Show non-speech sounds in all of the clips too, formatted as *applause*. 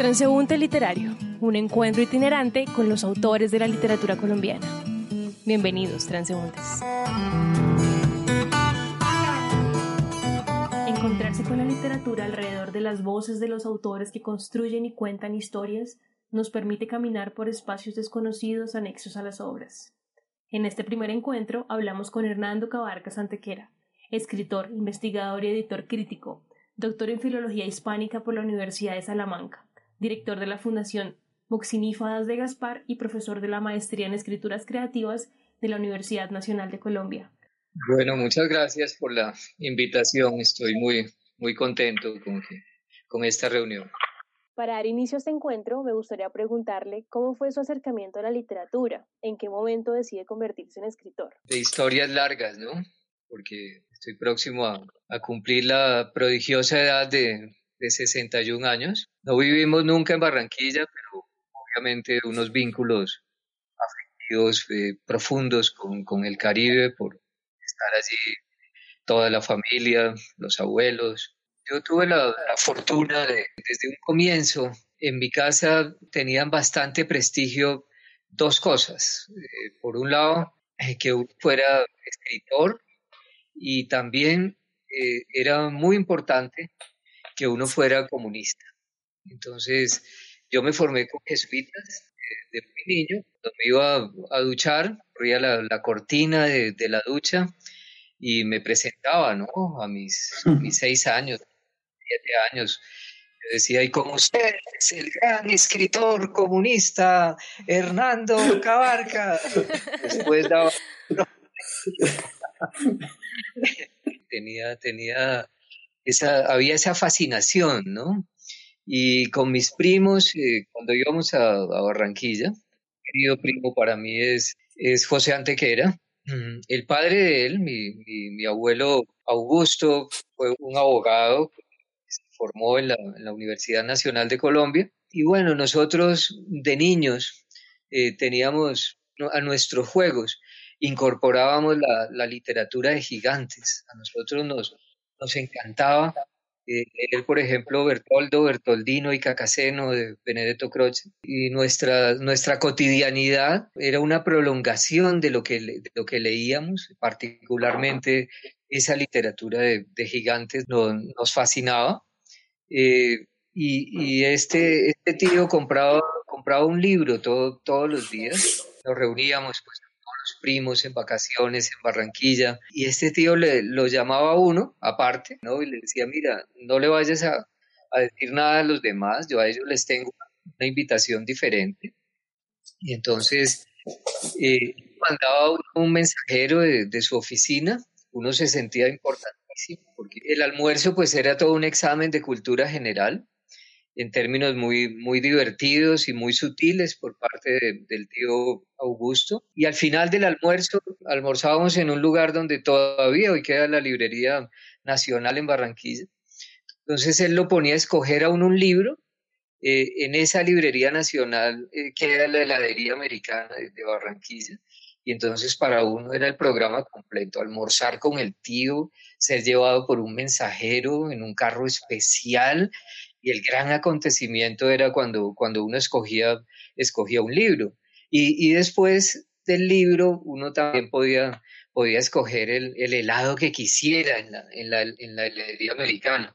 Transeúnte Literario, un encuentro itinerante con los autores de la literatura colombiana. Bienvenidos, transeúntes. Encontrarse con la literatura alrededor de las voces de los autores que construyen y cuentan historias nos permite caminar por espacios desconocidos anexos a las obras. En este primer encuentro hablamos con Hernando Cabarca Santequera, escritor, investigador y editor crítico, doctor en Filología Hispánica por la Universidad de Salamanca, director de la Fundación Moxinífadas de Gaspar y profesor de la Maestría en Escrituras Creativas de la Universidad Nacional de Colombia. Bueno, muchas gracias por la invitación. Estoy muy, muy contento con, con esta reunión. Para dar inicio a este encuentro, me gustaría preguntarle cómo fue su acercamiento a la literatura, en qué momento decide convertirse en escritor. De historias largas, ¿no? Porque estoy próximo a, a cumplir la prodigiosa edad de, de 61 años. No vivimos nunca en Barranquilla, pero obviamente unos vínculos afectivos eh, profundos con, con el Caribe por estar allí toda la familia, los abuelos, yo tuve la, fortuna de, desde un comienzo, en mi casa tenían bastante prestigio dos cosas. Eh, por un lado, eh, que fuera escritor y también eh, era muy importante que uno fuera comunista. Entonces, yo me formé con jesuitas de muy niño, cuando me iba a, duchar, corría la, cortina de, la ducha y me presentaba, ¿no? A mis, mis *laughs* seis años, años. Yo decía, y como usted es el gran escritor comunista Hernando Cabarca, *laughs* después daba... *laughs* tenía, tenía había esa fascinación, ¿no? Y con mis primos, eh, cuando íbamos a, Barranquilla, querido primo para mí es, es José Antequera. Mm, el padre de él, mi, abuelo Augusto, fue un abogado formó en la, Universidad Nacional de Colombia. Y bueno, nosotros de niños eh, teníamos a nuestros juegos, incorporábamos la, literatura de gigantes. A nosotros nos, nos encantaba eh, leer, por ejemplo, Bertoldo, Bertoldino y Cacaceno de Benedetto Croce. Y nuestra, nuestra cotidianidad era una prolongación de lo que, lo que leíamos, particularmente esa literatura de, gigantes nos fascinaba. Eh, y, este, este tío compraba, compraba un libro todo, todos los días. Nos reuníamos pues primos en vacaciones en Barranquilla y este tío le, lo llamaba a uno aparte, ¿no? Y le decía, mira, no le vayas a, decir nada a los demás, yo a ellos les tengo una invitación diferente. Y entonces eh, mandaba un, mensajero de, de, su oficina, uno se sentía importante porque el almuerzo pues era todo un examen de cultura general, en términos muy, muy divertidos y muy sutiles por parte del tío Augusto. Y al final del almuerzo almorzábamos en un lugar donde todavía hoy queda la Librería Nacional en Barranquilla. Entonces él lo ponía a escoger a uno un libro. Eh, en esa Librería Nacional eh, queda la heladería americana de Barranquilla. Y entonces para uno era el programa completo, almorzar con el tío, ser llevado por un mensajero en un carro especial y el gran acontecimiento era cuando, cuando uno escogía, escogía un libro. Y, después del libro uno también podía, podía escoger el, helado que quisiera en la, en la, en la heladería americana.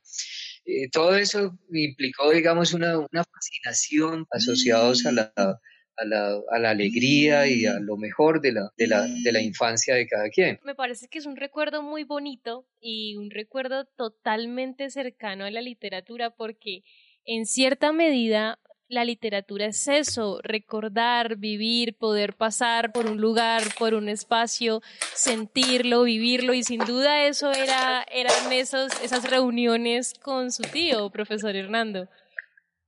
Eh, todo eso implicó, digamos, una, una fascinación asociados a la, a la, a la, alegría y a lo mejor de la, de, la, de la infancia de cada quien. Me parece que es un recuerdo muy bonito y un recuerdo totalmente cercano a la literatura porque en cierta medida la literatura es eso, recordar, vivir, poder pasar por un lugar, por un espacio, sentirlo, vivirlo y sin duda eso era, eran esos, esas reuniones con su tío, profesor Hernando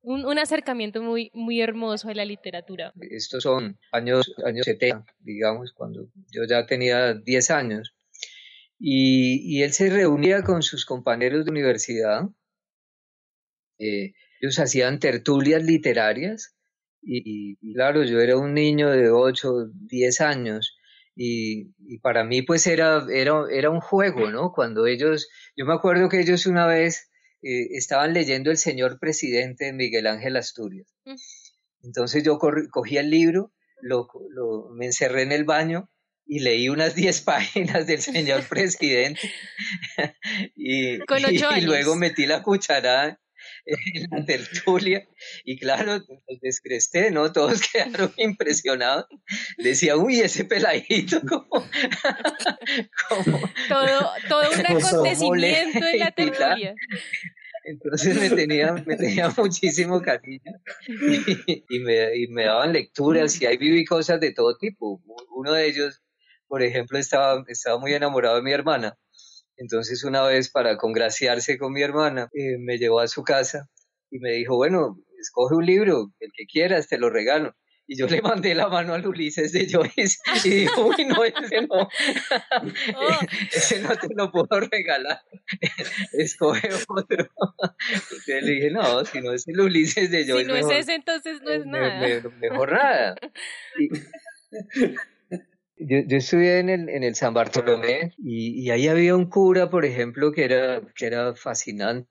un, acercamiento muy, muy hermoso a la literatura. Estos son años, años 70, digamos, cuando yo ya tenía 10 años. Y, él se reunía con sus compañeros de universidad. Eh, ellos hacían tertulias literarias. Y, claro, yo era un niño de 8, 10 años. Y, y, para mí pues era, era, era un juego, ¿no? Cuando ellos, yo me acuerdo que ellos una vez eh, estaban leyendo El señor presidente de Miguel Ángel Asturias. Mm. Entonces yo cogí el libro, lo, me encerré en el baño y leí unas *laughs* 10 páginas del señor *laughs* presidente *laughs* y, y, luego metí la cucharada en *laughs* la tertulia y claro, nos descresté, ¿no? Todos *laughs* quedaron impresionados. Decía, uy, ese peladito *laughs* como... todo, todo un acontecimiento en la tertulia. Entonces me tenía, me tenía muchísimo cariño y, me, y me daban lecturas y ahí viví cosas de todo tipo. Uno de ellos, por ejemplo, estaba, estaba muy enamorado de mi hermana entonces una vez para congraciarse con mi hermana, eh, me llevó a su casa y me dijo, bueno, escoge un libro, el que quieras, te lo regalo. Y yo *laughs* le mandé la mano al Ulises de Joyce y dijo, uy, no, ese no, *laughs* oh. *laughs* ese no te lo puedo regalar, escoge otro. Entonces le dije, no, si no es el Ulises de Joyce. Si no es ese, entonces no es nada. mejor nada. Yo, yo, estudié en el, en el San Bartolomé y, y, ahí había un cura, por ejemplo, que era, que era fascinante.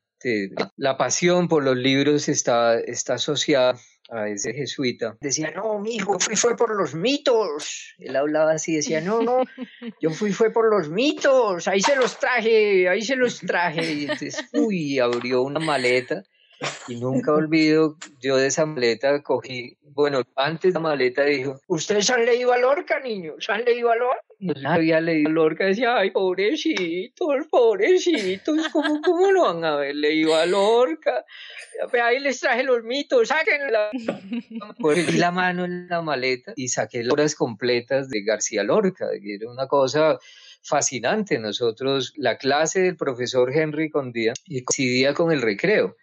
La pasión por los libros está, está asociada a ese jesuita. Decía, no, mi hijo, fui fue por los mitos. Él hablaba así, decía, no, no, *laughs* yo fui fue por los mitos, ahí se los traje, ahí se los traje. Y entonces, uy, abrió una maleta y nunca olvido, yo de esa maleta cogí, bueno, antes de la maleta dijo, ¿ustedes han leído a Lorca, niños? ¿Han leído a Lorca? No había leído a Lorca, decía, ay, pobrecitos, pobrecitos, ¿cómo, cómo lo van a haber leído a Lorca? Ahí les traje los mitos, sáquenla. *laughs* Puse la mano en la maleta y saqué las obras completas de García Lorca, que era una cosa fascinante. Nosotros, la clase del profesor Henry Condía coincidía con el recreo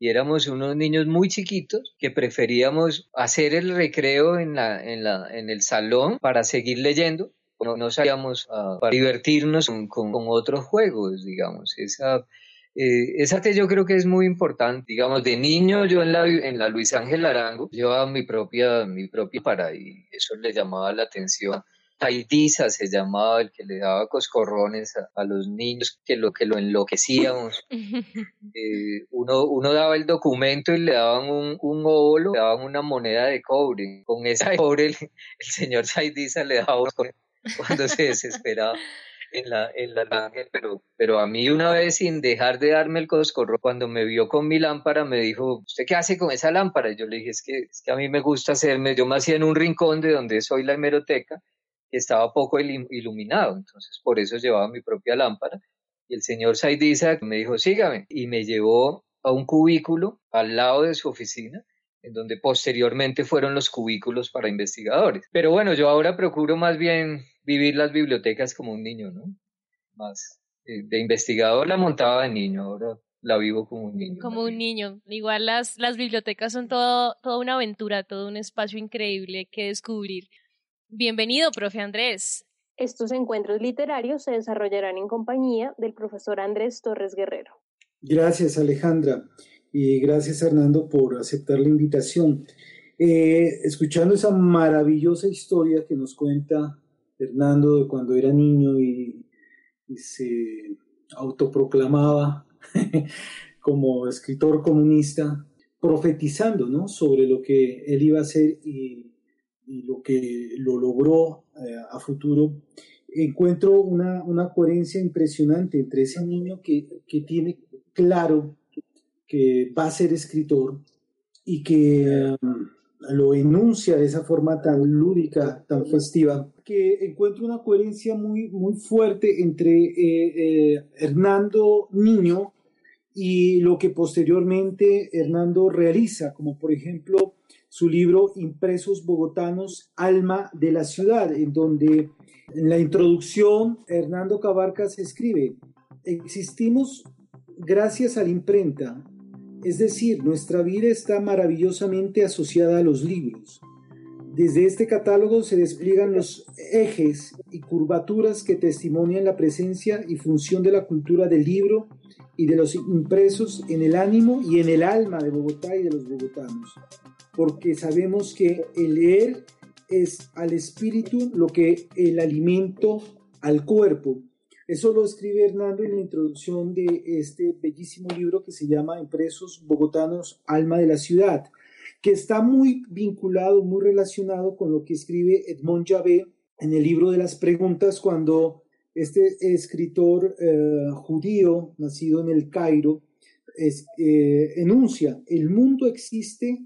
y éramos unos niños muy chiquitos que preferíamos hacer el recreo en, la, en, la, en el salón para seguir leyendo. No, no salíamos a, para divertirnos con, con, otros juegos, digamos. Esa, eh, esa yo creo que es muy importante. Digamos, de niño yo en la, en la Luis Ángel Arango llevaba mi propia, mi propia para y eso le llamaba la atención Taidiza se llamaba, el que le daba coscorrones a, los niños, que lo que lo enloquecíamos. *laughs* *laughs* Eh, uno, uno daba el documento y le daban un, un óvulo, le daban una moneda de cobre. Con esa de cobre el, señor Taidiza le daba cuando se desesperaba en la, en la ángel, pero, pero a mí una vez sin dejar de darme el coscorro, cuando me vio con mi lámpara, me dijo, ¿usted qué hace con esa lámpara? Y yo le dije, es que, es que a mí me gusta hacerme, yo me hacía en un rincón de donde soy la hemeroteca, estaba poco iluminado, entonces por eso llevaba mi propia lámpara. Y el señor Saidiza me dijo, sígame, y me llevó a un cubículo al lado de su oficina, en donde posteriormente fueron los cubículos para investigadores. Pero bueno, yo ahora procuro más bien vivir las bibliotecas como un niño, ¿no? Más eh, de investigador la montaba de niño, ahora la vivo como un niño. Como un niño. Igual las, las bibliotecas son todo, toda una aventura, todo un espacio increíble que descubrir. Bienvenido, profe Andrés. Estos encuentros literarios se desarrollarán en compañía del profesor Andrés Torres Guerrero. Gracias, Alejandra, y gracias, Hernando, por aceptar la invitación. Eh, escuchando esa maravillosa historia que nos cuenta Hernando de cuando era niño y, se autoproclamaba *laughs* como escritor comunista, profetizando ¿no? sobre lo que él iba a hacer y y lo que lo logró eh, a futuro, encuentro una, una, coherencia impresionante entre ese niño que, que, tiene claro que va a ser escritor y que um, lo enuncia de esa forma tan lúdica, tan festiva, que encuentro una coherencia muy, muy fuerte entre eh, eh, Hernando Niño y lo que posteriormente Hernando realiza, como por ejemplo su libro Impresos Bogotanos, Alma de la Ciudad, en donde en la introducción Hernando Cabarcas escribe, existimos gracias a la imprenta, es decir, nuestra vida está maravillosamente asociada a los libros. Desde este catálogo se despliegan los ejes y curvaturas que testimonian la presencia y función de la cultura del libro y de los impresos en el ánimo y en el alma de Bogotá y de los bogotanos porque sabemos que el leer es al espíritu lo que el alimento al cuerpo. Eso lo escribe Hernando en la introducción de este bellísimo libro que se llama Impresos Bogotanos, Alma de la Ciudad, que está muy vinculado, muy relacionado con lo que escribe Edmond Javé en el libro de las preguntas cuando este escritor eh, judío, nacido en el Cairo, eh, enuncia, el mundo existe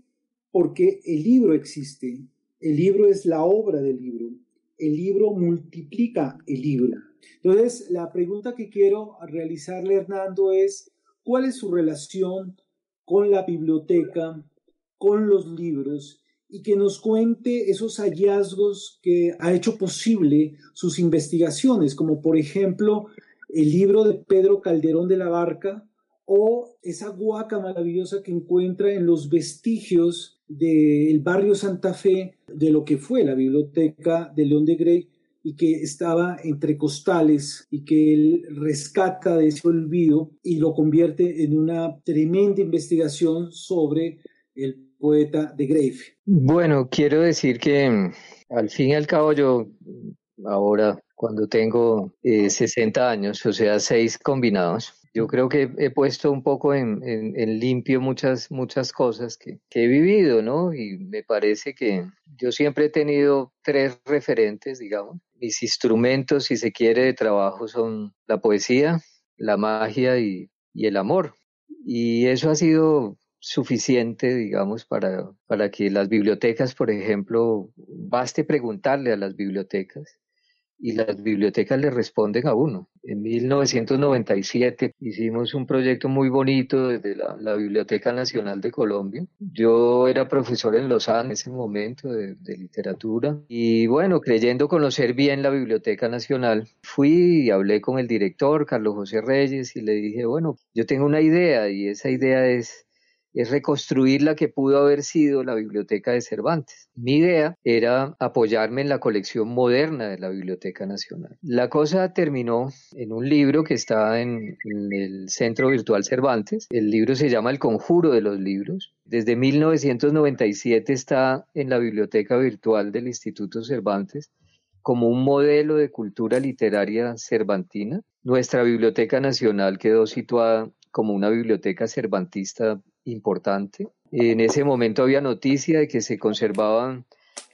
porque el libro existe, el libro es la obra del libro, el libro multiplica el libro. Entonces, la pregunta que quiero realizarle, Hernando, es, ¿cuál es su relación con la biblioteca, con los libros y que nos cuente esos hallazgos que ha hecho posible sus investigaciones, como por ejemplo el libro de Pedro Calderón de la Barca o esa guaca maravillosa que encuentra en los vestigios del barrio Santa Fe de lo que fue la biblioteca de León de Grey y que estaba entre costales y que él rescata de ese olvido y lo convierte en una tremenda investigación sobre el poeta de Grave. Bueno, quiero decir que mm, al fin y al cabo yo ahora cuando tengo 60 eh, años, o sea, seis combinados, yo creo que he puesto un poco en, limpio muchas, muchas cosas que, he vivido, ¿no? Y me parece que yo siempre he tenido tres referentes, digamos. Mis instrumentos, si se quiere, de trabajo son la poesía, la magia y, y el amor. Y eso ha sido suficiente, digamos, para, para que las bibliotecas, por ejemplo, baste preguntarle a las bibliotecas y las bibliotecas le responden a uno. En 1997 hicimos un proyecto muy bonito desde la, Biblioteca Nacional de Colombia. Yo era profesor en Lausanne en ese momento de, de, literatura y bueno, creyendo conocer bien la Biblioteca Nacional, fui y hablé con el director, Carlos José Reyes, y le dije, bueno, yo tengo una idea y esa idea es es reconstruir la que pudo haber sido la biblioteca de Cervantes. Mi idea era apoyarme en la colección moderna de la Biblioteca Nacional. La cosa terminó en un libro que está en, el Centro Virtual Cervantes. El libro se llama El Conjuro de los Libros. Desde 1997 está en la Biblioteca Virtual del Instituto Cervantes como un modelo de cultura literaria cervantina. Nuestra Biblioteca Nacional quedó situada como una biblioteca cervantista importante. En ese momento había noticia de que se conservaban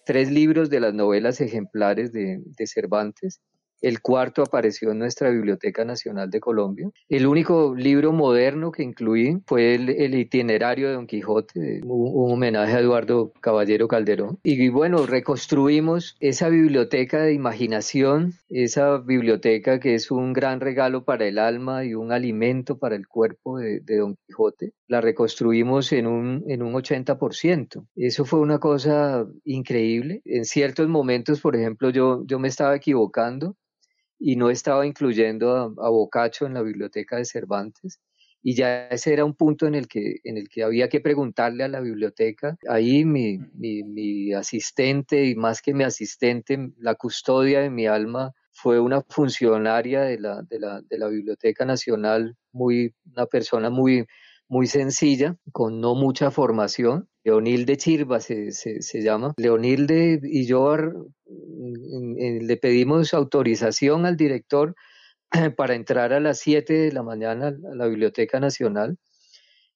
tres libros de las novelas ejemplares de, de Cervantes el cuarto apareció en nuestra Biblioteca Nacional de Colombia. El único libro moderno que incluí fue el, itinerario de Don Quijote, un, homenaje a Eduardo Caballero Calderón. Y, bueno, reconstruimos esa biblioteca de imaginación, esa biblioteca que es un gran regalo para el alma y un alimento para el cuerpo de, Don Quijote. La reconstruimos en un, en un 80%. Eso fue una cosa increíble. En ciertos momentos, por ejemplo, yo, yo me estaba equivocando y no estaba incluyendo a, a Boccaccio en la biblioteca de Cervantes y ya ese era un punto en el que, en el que había que preguntarle a la biblioteca. Ahí mi, mi, mi, asistente, y más que mi asistente, la custodia de mi alma, fue una funcionaria de la, de la, de la Biblioteca Nacional, muy, una persona muy, muy sencilla, con no mucha formación. Leonilde Chirva se, se, llama. Leonilde y yo le pedimos autorización al director *clears throat* para entrar a las 7 de la mañana a la Biblioteca Nacional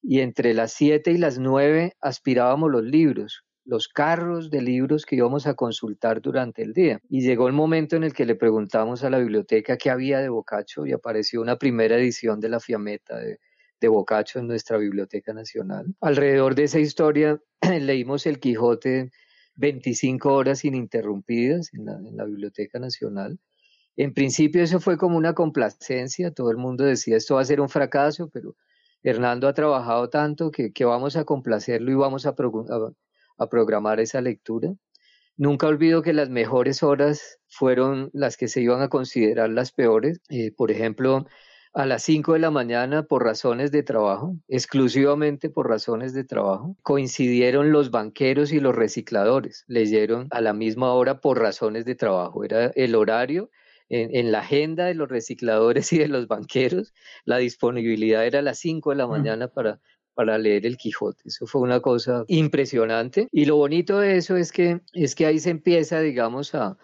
y entre las 7 y las 9 aspirábamos los libros, los carros de libros que íbamos a consultar durante el día. Y llegó el momento en el que le preguntamos a la biblioteca qué había de Boccaccio y apareció una primera edición de La Fiametta de de Boccaccio en nuestra Biblioteca Nacional. Alrededor de esa historia *clears throat* leímos El Quijote 25 horas ininterrumpidas en la, Biblioteca Nacional. En principio eso fue como una complacencia, todo el mundo decía esto va a ser un fracaso, pero Hernando ha trabajado tanto que, vamos a complacerlo y vamos a, programar esa lectura. Nunca olvido que las mejores horas fueron las que se iban a considerar las peores. Eh, por ejemplo, a las 5 de la mañana por razones de trabajo, exclusivamente por razones de trabajo. Coincidieron los banqueros y los recicladores, leyeron a la misma hora por razones de trabajo. Era el horario en, la agenda de los recicladores *laughs* y de los banqueros, la disponibilidad era a las 5 de la mañana para, para leer el Quijote. Eso fue una cosa impresionante. Y lo bonito de eso es que, es que ahí se empieza, digamos, a,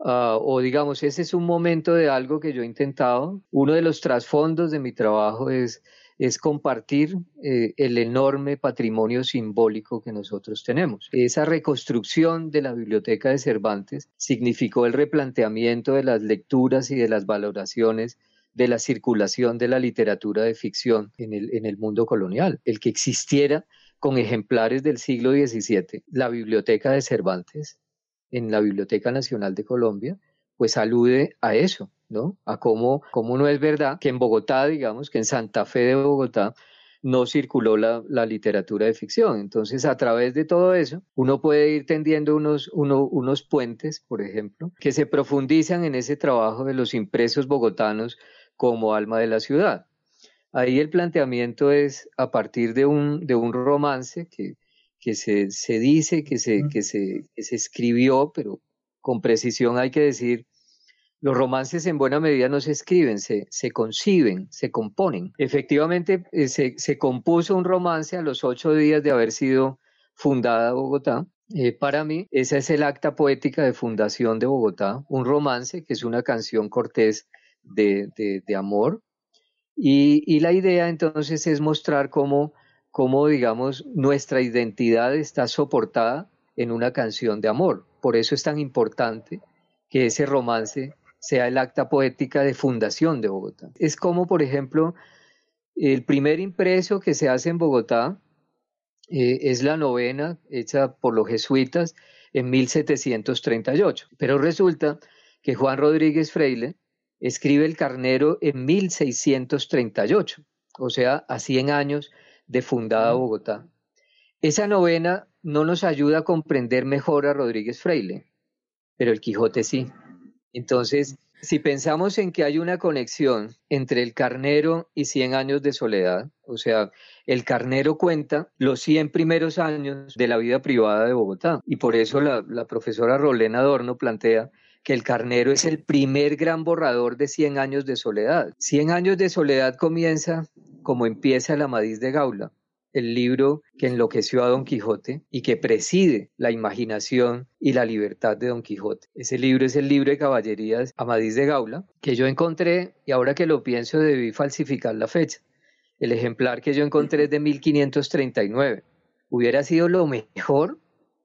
ah, o digamos, ese es un momento de algo que yo he intentado. Uno de los trasfondos de mi trabajo es, es compartir eh, el enorme patrimonio simbólico que nosotros tenemos. Esa reconstrucción de la biblioteca de Cervantes significó el replanteamiento de las lecturas y de las valoraciones de la circulación de la literatura de ficción en el, en el mundo colonial. El que existiera con ejemplares del siglo XVII, la biblioteca de Cervantes, en la Biblioteca Nacional de Colombia, pues alude a eso, ¿no? A cómo, cómo no es verdad que en Bogotá, digamos, que en Santa Fe de Bogotá, no circuló la, literatura de ficción. Entonces, a través de todo eso, uno puede ir tendiendo unos, uno, unos puentes, por ejemplo, que se profundizan en ese trabajo de los impresos bogotanos como alma de la ciudad. Ahí el planteamiento es a partir de un, de un romance que, que se, se, dice que se, que, se, que se escribió, pero con precisión hay que decir, los romances en buena medida no se escriben, se, se conciben, se componen. Efectivamente, eh, se, se, compuso un romance a los ocho días de haber sido fundada Bogotá. Eh, para mí, esa es el acta poética de fundación de Bogotá, un romance que es una canción cortés de, de, de amor, y, la idea entonces es mostrar cómo, cómo, digamos, nuestra identidad está soportada en una canción de amor. Por eso es tan importante que ese romance sea el acta poética de fundación de Bogotá. Es como, por ejemplo, el primer impreso que se hace en Bogotá eh, es la novena hecha por los jesuitas en 1738. Pero resulta que Juan Rodríguez Freile escribe El Carnero en 1638, o sea, a 100 años de fundada Bogotá. Esa novena no nos ayuda a comprender mejor a Rodríguez Freile, pero el Quijote sí. Entonces, si pensamos en que hay una conexión entre el carnero y 100 años de soledad, o sea, el carnero cuenta los 100 primeros años de la vida privada de Bogotá, y por eso la, la profesora Rolena Adorno plantea que el carnero es el primer gran borrador de Cien años de soledad. Cien años de soledad comienza como empieza la Amadís de Gaula, el libro que enloqueció a Don Quijote y que preside la imaginación y la libertad de Don Quijote. Ese libro es el libro de caballerías Amadís de Gaula, que yo encontré y ahora que lo pienso debí falsificar la fecha. El ejemplar que yo encontré es de 1539. Hubiera sido lo mejor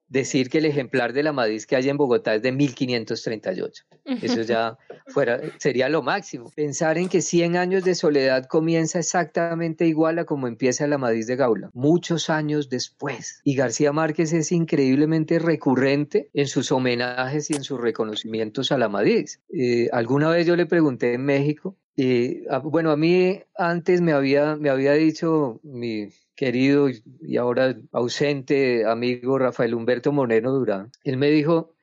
decir que el ejemplar de la Madrid que hay en Bogotá es de 1538. Eso ya *laughs* fuera, sería lo máximo. Pensar en que 100 años de soledad comienza exactamente igual a como empieza la Madrid de Gaula, muchos años después. Y García Márquez es increíblemente recurrente en sus homenajes y en sus reconocimientos a la Madrid. Eh, alguna vez yo le pregunté en México, eh, bueno, a mí antes me había, me había dicho mi querido y ahora ausente amigo Rafael Humberto Moreno Durán, él me dijo,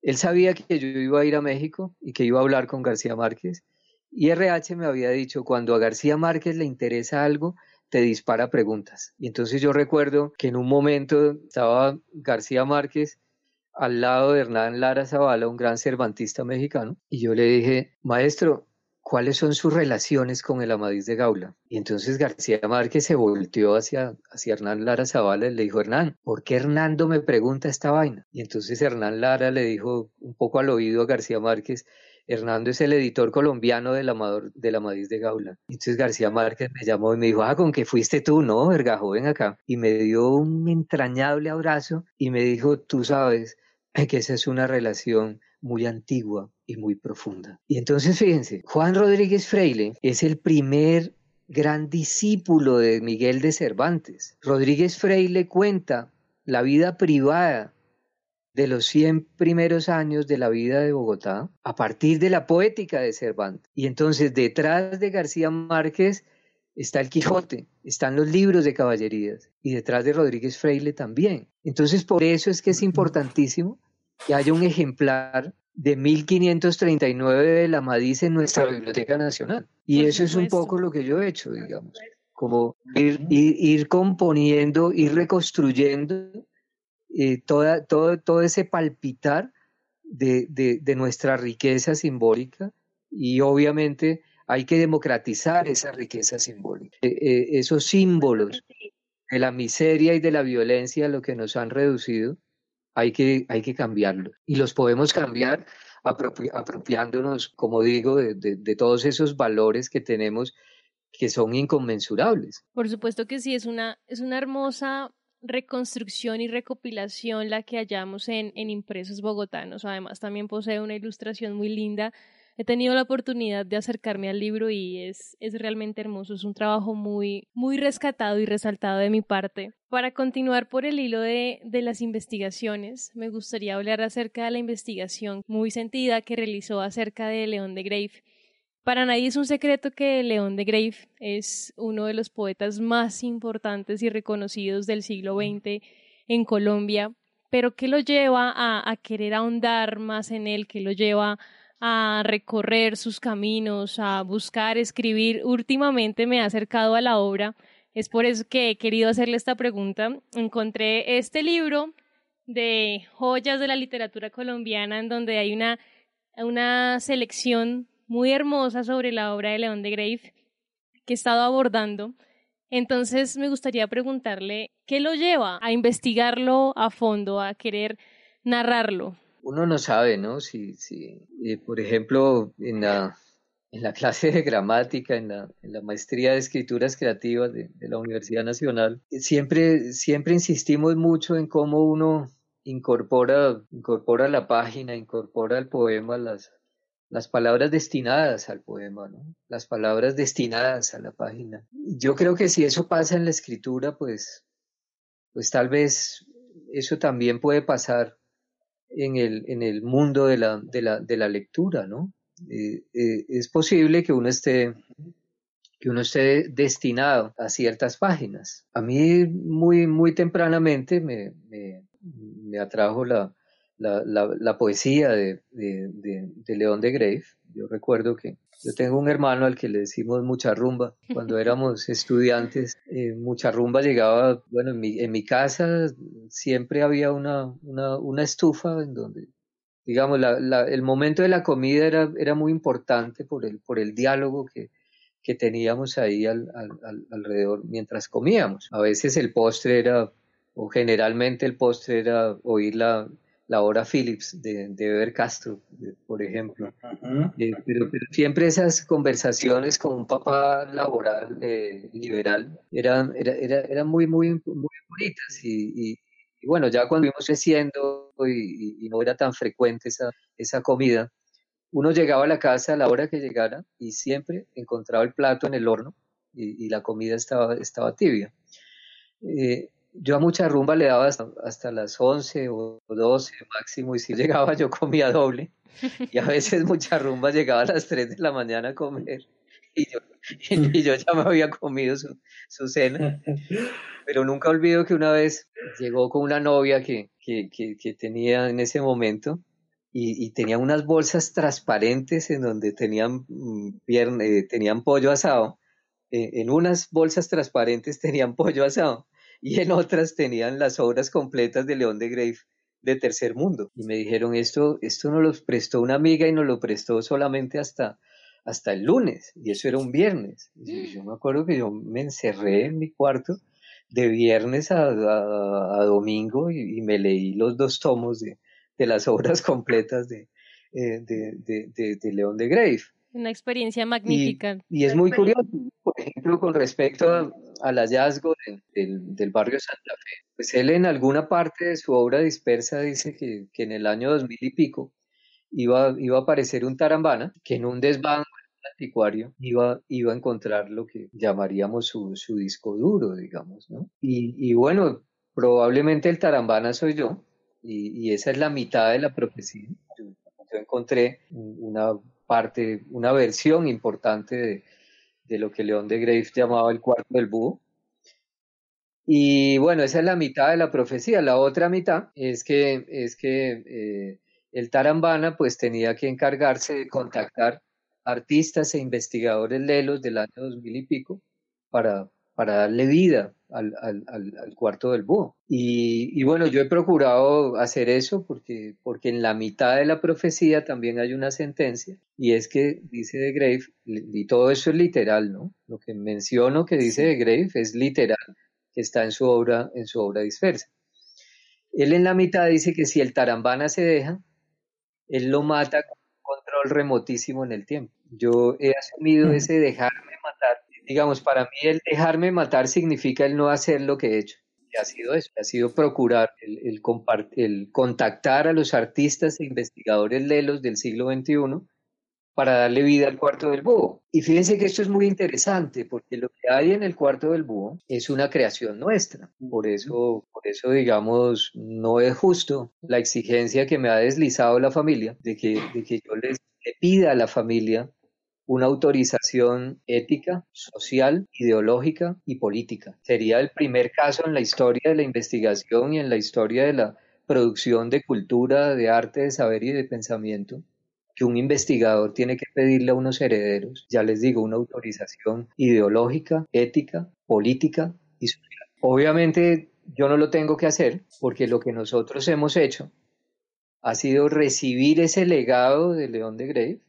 él sabía que yo iba a ir a México y que iba a hablar con García Márquez, y RH me había dicho, cuando a García Márquez le interesa algo, te dispara preguntas. Y entonces yo recuerdo que en un momento estaba García Márquez al lado de Hernán Lara Zavala, un gran cervantista mexicano, y yo le dije, maestro, cuáles son sus relaciones con el Amadís de Gaula. Y entonces García Márquez se volteó hacia, hacia Hernán Lara Zavala y le dijo, Hernán, ¿por qué Hernando me pregunta esta vaina? Y entonces Hernán Lara le dijo un poco al oído a García Márquez, Hernando es el editor colombiano del, Amador, Amadís de Gaula. Entonces García Márquez me llamó y me dijo, ah, con que fuiste tú, ¿no, verga, joven acá. Y me dio un entrañable abrazo y me dijo, tú sabes que esa es una relación muy antigua y muy profunda. Y entonces fíjense, Juan Rodríguez Freile es el primer gran discípulo de Miguel de Cervantes. Rodríguez Freile cuenta la vida privada de los 100 primeros años de la vida de Bogotá a partir de la poética de Cervantes. Y entonces detrás de García Márquez está el Quijote, están los libros de caballerías y detrás de Rodríguez Freile también. Entonces por eso es que es importantísimo que haya un ejemplar de 1539 de la Madiz en nuestra Biblioteca Nacional. Y eso es un poco lo que yo he hecho, digamos, como ir, ir, componiendo, ir reconstruyendo eh, toda, todo, todo ese palpitar de, de, de, nuestra riqueza simbólica. Y obviamente hay que democratizar esa riqueza simbólica. Eh, eh, esos símbolos de la miseria y de la violencia, lo que nos han reducido, hay que, hay que cambiarlos. Y los podemos cambiar apropiándonos, como digo, de, todos esos valores que tenemos que son inconmensurables. Por supuesto que sí, es una, es una hermosa reconstrucción y recopilación la que hallamos en, en impresos bogotanos. Además, también posee una ilustración muy linda he tenido la oportunidad de acercarme al libro y es, es realmente hermoso. Es un trabajo muy, muy rescatado y resaltado de mi parte. Para continuar por el hilo de, de las investigaciones, me gustaría hablar acerca de la investigación muy sentida que realizó acerca de León de Grave. Para nadie es un secreto que León de Grave es uno de los poetas más importantes y reconocidos del siglo XX en Colombia, pero ¿qué lo lleva a, a querer ahondar más en él? ¿Qué lo lleva a recorrer sus caminos, a buscar escribir. Últimamente me he acercado a la obra, es por eso que he querido hacerle esta pregunta. Encontré este libro de joyas de la literatura colombiana en donde hay una, una selección muy hermosa sobre la obra de León de Grave que he estado abordando. Entonces me gustaría preguntarle qué lo lleva a investigarlo a fondo, a querer narrarlo uno no sabe, ¿no? Si, si eh, por ejemplo, en la, en la *laughs* clase de gramática, en la, en la maestría de escrituras creativas de, la Universidad Nacional, siempre, siempre insistimos mucho en cómo uno incorpora, incorpora la página, incorpora al poema las, las palabras destinadas al poema, ¿no? Las palabras destinadas a la página. Yo creo que si eso pasa en la escritura, pues, pues tal vez eso también puede pasar en el, en el mundo de la, de la, de la lectura, ¿no? Eh, eh, es posible que uno esté que uno esté destinado a ciertas páginas. A mí muy, muy tempranamente me, me, atrajo la, la, poesía de, de, de, León de Grave. Yo recuerdo que yo tengo un hermano al que le decimos mucha rumba. Cuando *laughs* éramos estudiantes, eh, mucha rumba llegaba, bueno, en mi, en mi casa siempre había una, una, una estufa en donde, digamos, la, la, el momento de la comida era, era muy importante por el, por el diálogo que, que teníamos ahí al, al, alrededor mientras comíamos. A veces el postre era, o generalmente el postre era oír la, la obra Phillips de, de Weber Castro, por ejemplo. Eh, pero, siempre esas conversaciones con un papá laboral, eh, liberal, eran, eran muy, muy, muy bonitas. Y, bueno, ya cuando íbamos creciendo y, y, no era tan frecuente esa, esa comida, uno llegaba a la casa a la hora que llegara y siempre encontraba el plato en el horno y, la comida estaba, estaba tibia. Eh, yo a mucha rumba le daba hasta, las 11 o 12 máximo y si *laughs* llegaba yo comía doble y a veces mucha rumba llegaba a las 3 de la mañana a comer y yo, *laughs* y yo ya me había comido su, su, cena. Pero nunca olvido que una vez llegó con una novia que, que, que, tenía en ese momento y, y, tenía unas bolsas transparentes en donde tenían, mm, eh, tenían pollo asado. Eh, en unas bolsas transparentes tenían pollo asado y en otras tenían las obras completas de León de Grave de Tercer Mundo. Y me dijeron, esto, esto nos lo prestó una amiga y nos lo prestó solamente hasta, hasta el lunes, y eso era un viernes. Y yo me acuerdo que yo me encerré en mi cuarto de viernes a, domingo y, me leí los dos tomos de, de las obras completas de, eh, de, de, León de Grave. Una experiencia magnífica. Y, es muy curioso, por ejemplo, con respecto al hallazgo del, del, barrio Santa Fe. Pues él en alguna parte de su obra dispersa dice que, que en el año 2000 y pico iba, iba a aparecer un tarambana que en un desván anticuario iba, iba a encontrar lo que llamaríamos su, su disco duro, digamos, ¿no? Y, y, bueno, probablemente el tarambana soy yo, y, y esa es la mitad de la profecía. yo encontré una parte, una versión importante de, de lo que León de Grave llamaba el cuarto del búho. Y bueno, esa es la mitad de la profecía. La otra mitad es que, es que eh, el Tarambana pues tenía que encargarse de contactar artistas e investigadores lelos del año 2000 y pico para, para darle vida al, al, al, cuarto del búho. Y, y, bueno, yo he procurado hacer eso porque, porque en la mitad de la profecía también hay una sentencia y es que dice de Grave, y todo eso es literal, ¿no? Lo que menciono que dice de Grave es literal, que está en su obra, en su obra dispersa. Él en la mitad dice que si el tarambana se deja, él lo mata con un control remotísimo en el tiempo. Yo he asumido ese dejarme matar. Digamos, para mí el dejarme matar significa el no hacer lo que he hecho. Y ha sido eso, ha sido procurar el, el, el contactar a los artistas e investigadores lelos del siglo XXI para darle vida al cuarto del búho. Y fíjense que esto es muy interesante porque lo que hay en el cuarto del búho es una creación nuestra. Por eso, por eso digamos, no es justo la exigencia que me ha deslizado la familia de que, de que yo les le pida a la familia una autorización ética, social, ideológica y política. Sería el primer caso en la historia de la investigación y en la historia de la producción de cultura, de arte, de saber y de pensamiento que un investigador tiene que pedirle a unos herederos, ya les digo, una autorización ideológica, ética, política y social. Obviamente yo no lo tengo que hacer porque lo que nosotros hemos hecho ha sido recibir ese legado de León de Grave,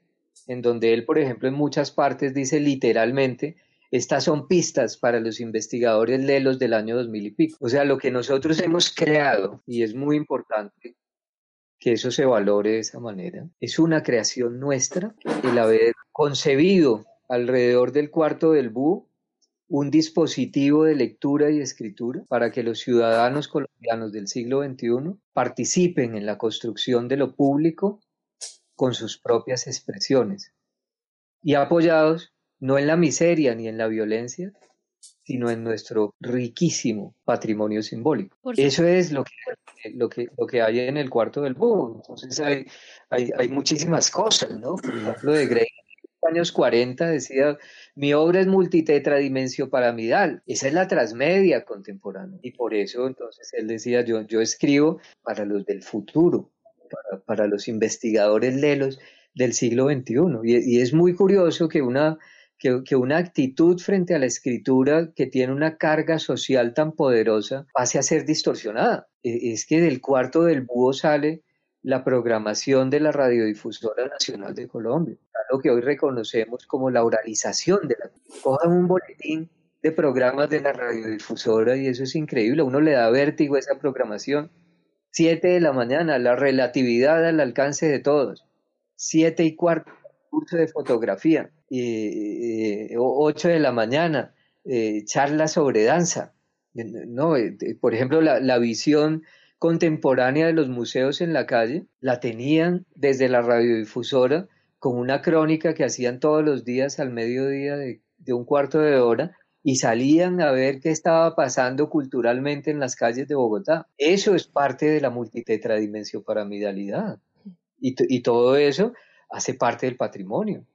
en donde él, por ejemplo, en muchas partes dice literalmente, estas son pistas para los investigadores lelos del año 2000 y pico. O sea, lo que nosotros hemos creado, y es muy importante que eso se valore de esa manera. Es una creación nuestra el haber concebido alrededor del cuarto del búho un dispositivo de lectura y escritura para que los ciudadanos colombianos del siglo XXI participen en la construcción de lo público con sus propias expresiones y apoyados no en la miseria ni en la violencia, sino en nuestro riquísimo patrimonio simbólico. Eso es lo que lo que, lo que hay en el cuarto del búho. Entonces hay, hay, hay muchísimas cosas, ¿no? Por ejemplo, de Gray años 40 decía, mi obra es multitetradimensión piramidal. Esa es la transmedia contemporánea. Y por eso entonces él decía, yo, yo escribo para los del futuro, para, los investigadores lelos del siglo XXI. Y, es muy curioso que una que, una actitud frente a la escritura que tiene una carga social tan poderosa pase a ser distorsionada. E, es que del cuarto del búho sale la programación de la Radiodifusora Nacional de Colombia, lo que hoy reconocemos como la oralización de la... Cojan un boletín de programas de la radiodifusora y eso es increíble, a uno le da vértigo esa programación. Siete de la mañana, la relatividad al alcance de todos. Siete y cuarto, curso de fotografía eh, 8 de la mañana, eh, charla sobre danza. No, eh, por ejemplo, la, la, visión contemporánea de los museos en la calle la tenían desde la radiodifusora con una crónica que hacían todos los días al mediodía de, de un cuarto de hora y salían a ver qué estaba pasando culturalmente en las calles de Bogotá. Eso es parte de la multitetradimensión paramidalidad. Y, y todo eso hace parte del patrimonio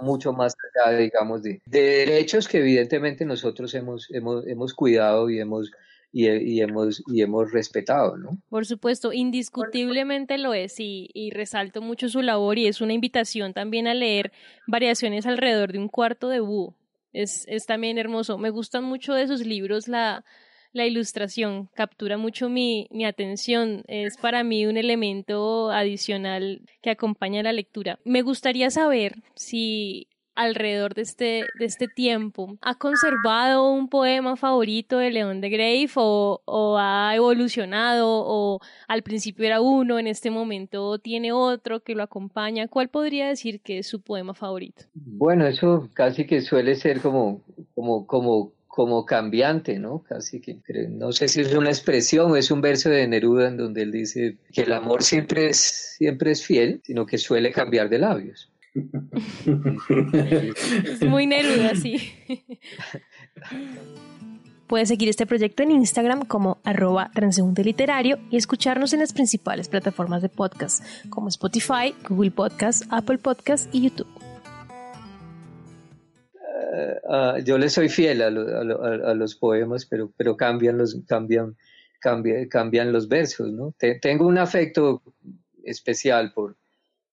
mucho más allá, digamos, de, derechos que evidentemente nosotros hemos, hemos, hemos cuidado y hemos, y, hemos, y hemos respetado, ¿no? Por supuesto, indiscutiblemente lo es y, y resalto mucho su labor y es una invitación también a leer variaciones alrededor de un cuarto de búho. Es, es también hermoso. Me gustan mucho de sus libros la, la ilustración captura mucho mi, mi atención. Es para mí un elemento adicional que acompaña la lectura. Me gustaría saber si alrededor de este, de este tiempo, ¿ha conservado un poema favorito de León de Grave o, ha evolucionado o al principio era uno, en este momento tiene otro que lo acompaña? ¿Cuál podría decir que es su poema favorito? Bueno, eso casi que suele ser como, como, como como cambiante, ¿no? Casi que no sé si es una expresión o es un verso de Neruda en donde él dice que el amor siempre es, siempre es fiel, sino que suele cambiar de labios. Es muy Neruda, sí. Puedes seguir este proyecto en Instagram como arroba transeúnte literario y escucharnos en las principales plataformas de podcast como Spotify, Google Podcast, Apple Podcast y YouTube. Uh, yo le soy fiel a, a, los poemas, pero, pero cambian, los, cambian, cambian, cambian los versos, ¿no? tengo un afecto especial por,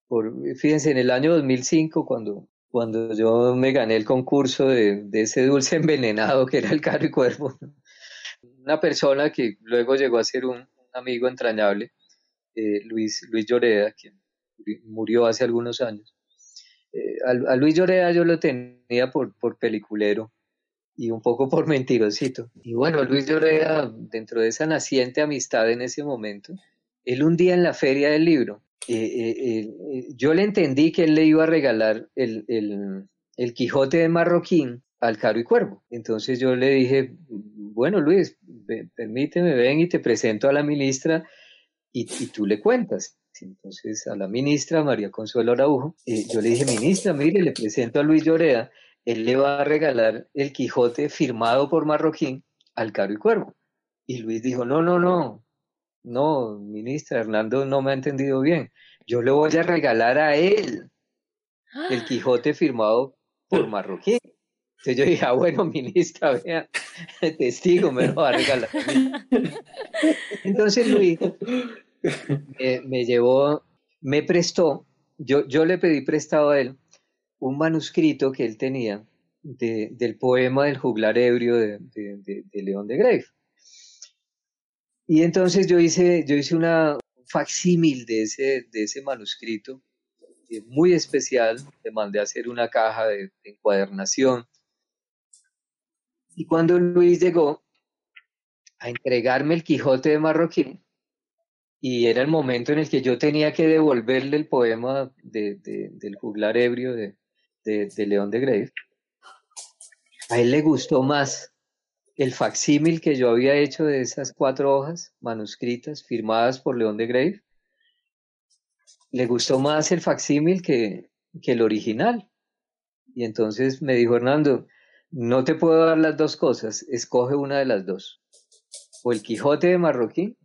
por, fíjense, en el año 2005, cuando, cuando yo me gané el concurso de, de ese dulce *laughs* envenenado que era el carro y cuerpo, una persona que luego llegó a ser un, amigo entrañable, eh, Luis, Luis Lloreda, quien murió hace algunos años, eh, a, Luis Lloreda yo lo tenía por, por peliculero y un poco por mentirosito. Y bueno, Luis Lloreda, dentro de esa naciente amistad en ese momento, Él un día en la feria del libro, eh, eh, eh, yo le entendí que él le iba a regalar el, el, el Quijote de Marroquín al Caro y Cuervo. Entonces yo le dije, bueno Luis, permíteme, ven y te presento a la ministra y, tú le cuentas. Entonces a la ministra María Consuelo Araujo, yo le dije, ministra, mire, le presento a Luis Llorea, él le va a regalar el Quijote firmado por Marroquín al Caro y Cuervo. Y Luis dijo, no, no, no, no, ministra, Hernando no me ha entendido bien. Yo le voy a regalar a él el Quijote firmado por Marroquín. Entonces yo dije, ah, bueno, *laughs* ministra, vea, *laughs* testigo me lo va a regalar. *laughs* Entonces Luis me, llevó, me prestó, yo, yo le pedí prestado a él un manuscrito que él tenía del poema del juglar ebrio de, de León de Grave. Y entonces yo hice, yo hice una facsímil de ese, de ese manuscrito, muy especial, le mandé a hacer una caja de, encuadernación. Y cuando Luis llegó a entregarme el Quijote de Marroquín, y era el momento en el que yo tenía que devolverle el poema de, del juglar ebrio de, León de Grave, a él le gustó más el facsímil que yo había hecho de esas cuatro hojas manuscritas firmadas por León de Grave, le gustó más el facsímil que, que el original. Y entonces me dijo, Hernando, no te puedo dar las dos cosas, escoge una de las dos. O el Quijote de Marroquín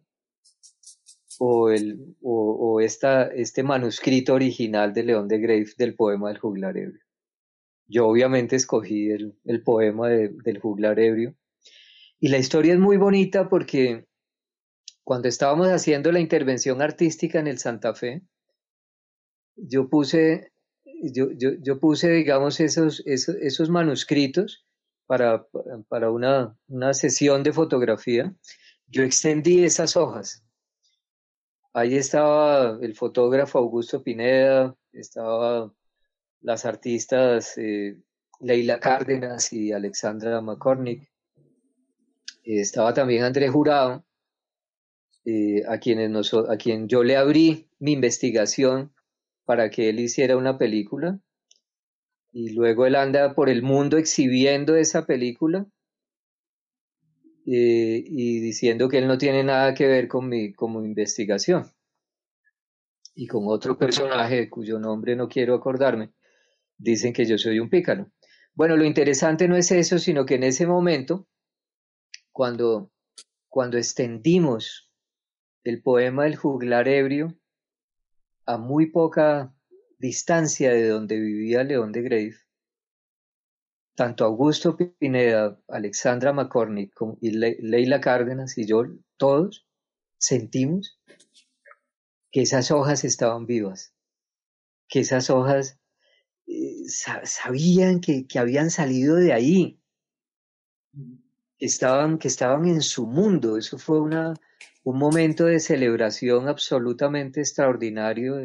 o, el, o, esta, este manuscrito original de León de Grave del poema del juglar ebrio. Yo obviamente escogí el, el poema del juglar ebrio y la historia es muy bonita porque cuando estábamos haciendo la intervención artística en el Santa Fe, yo puse, yo, yo, puse digamos, esos, esos, esos manuscritos para, para una, una sesión de fotografía. Yo extendí esas hojas. Ahí estaba el fotógrafo Augusto Pineda, estaba las artistas eh, Leila Cárdenas y Alexandra McCormick, estaba también Andrés Jurado, eh, a, quienes a quien yo le abrí mi investigación para que él hiciera una película. Y luego él anda por el mundo exhibiendo esa película eh, y diciendo que él no tiene nada que ver con mi, con mi investigación. Y con otro personaje cuyo nombre no quiero acordarme, dicen que yo soy un pícaro. Bueno, lo interesante no es eso, sino que en ese momento cuando, cuando extendimos el poema del juglar ebrio a muy poca distancia de donde vivía León de Grave, tanto Augusto Pineda, Alexandra McCormick y Leila Cárdenas y yo, todos sentimos que esas hojas estaban vivas, que esas hojas eh, sabían que, que habían salido de ahí estaban, que estaban en su mundo. Eso fue una, un momento de celebración absolutamente extraordinario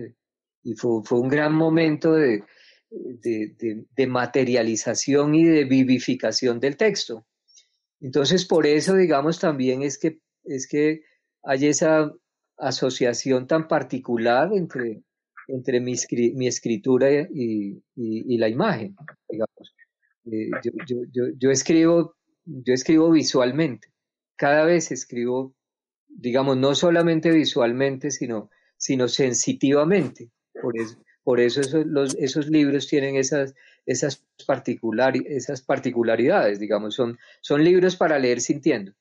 y fue, fue, un gran momento de, de, de, materialización y de vivificación del texto. Entonces, por eso, digamos, también es que, es que hay esa asociación tan particular entre, entre mi, mi escritura y, y, la imagen, digamos. Eh, yo, yo, escribo yo escribo visualmente. Cada vez escribo, digamos, no solamente visualmente, sino, sino sensitivamente. Por eso, por eso esos, los, esos libros tienen esas, esas, particular, esas particularidades, digamos, son, son libros para leer sintiendo.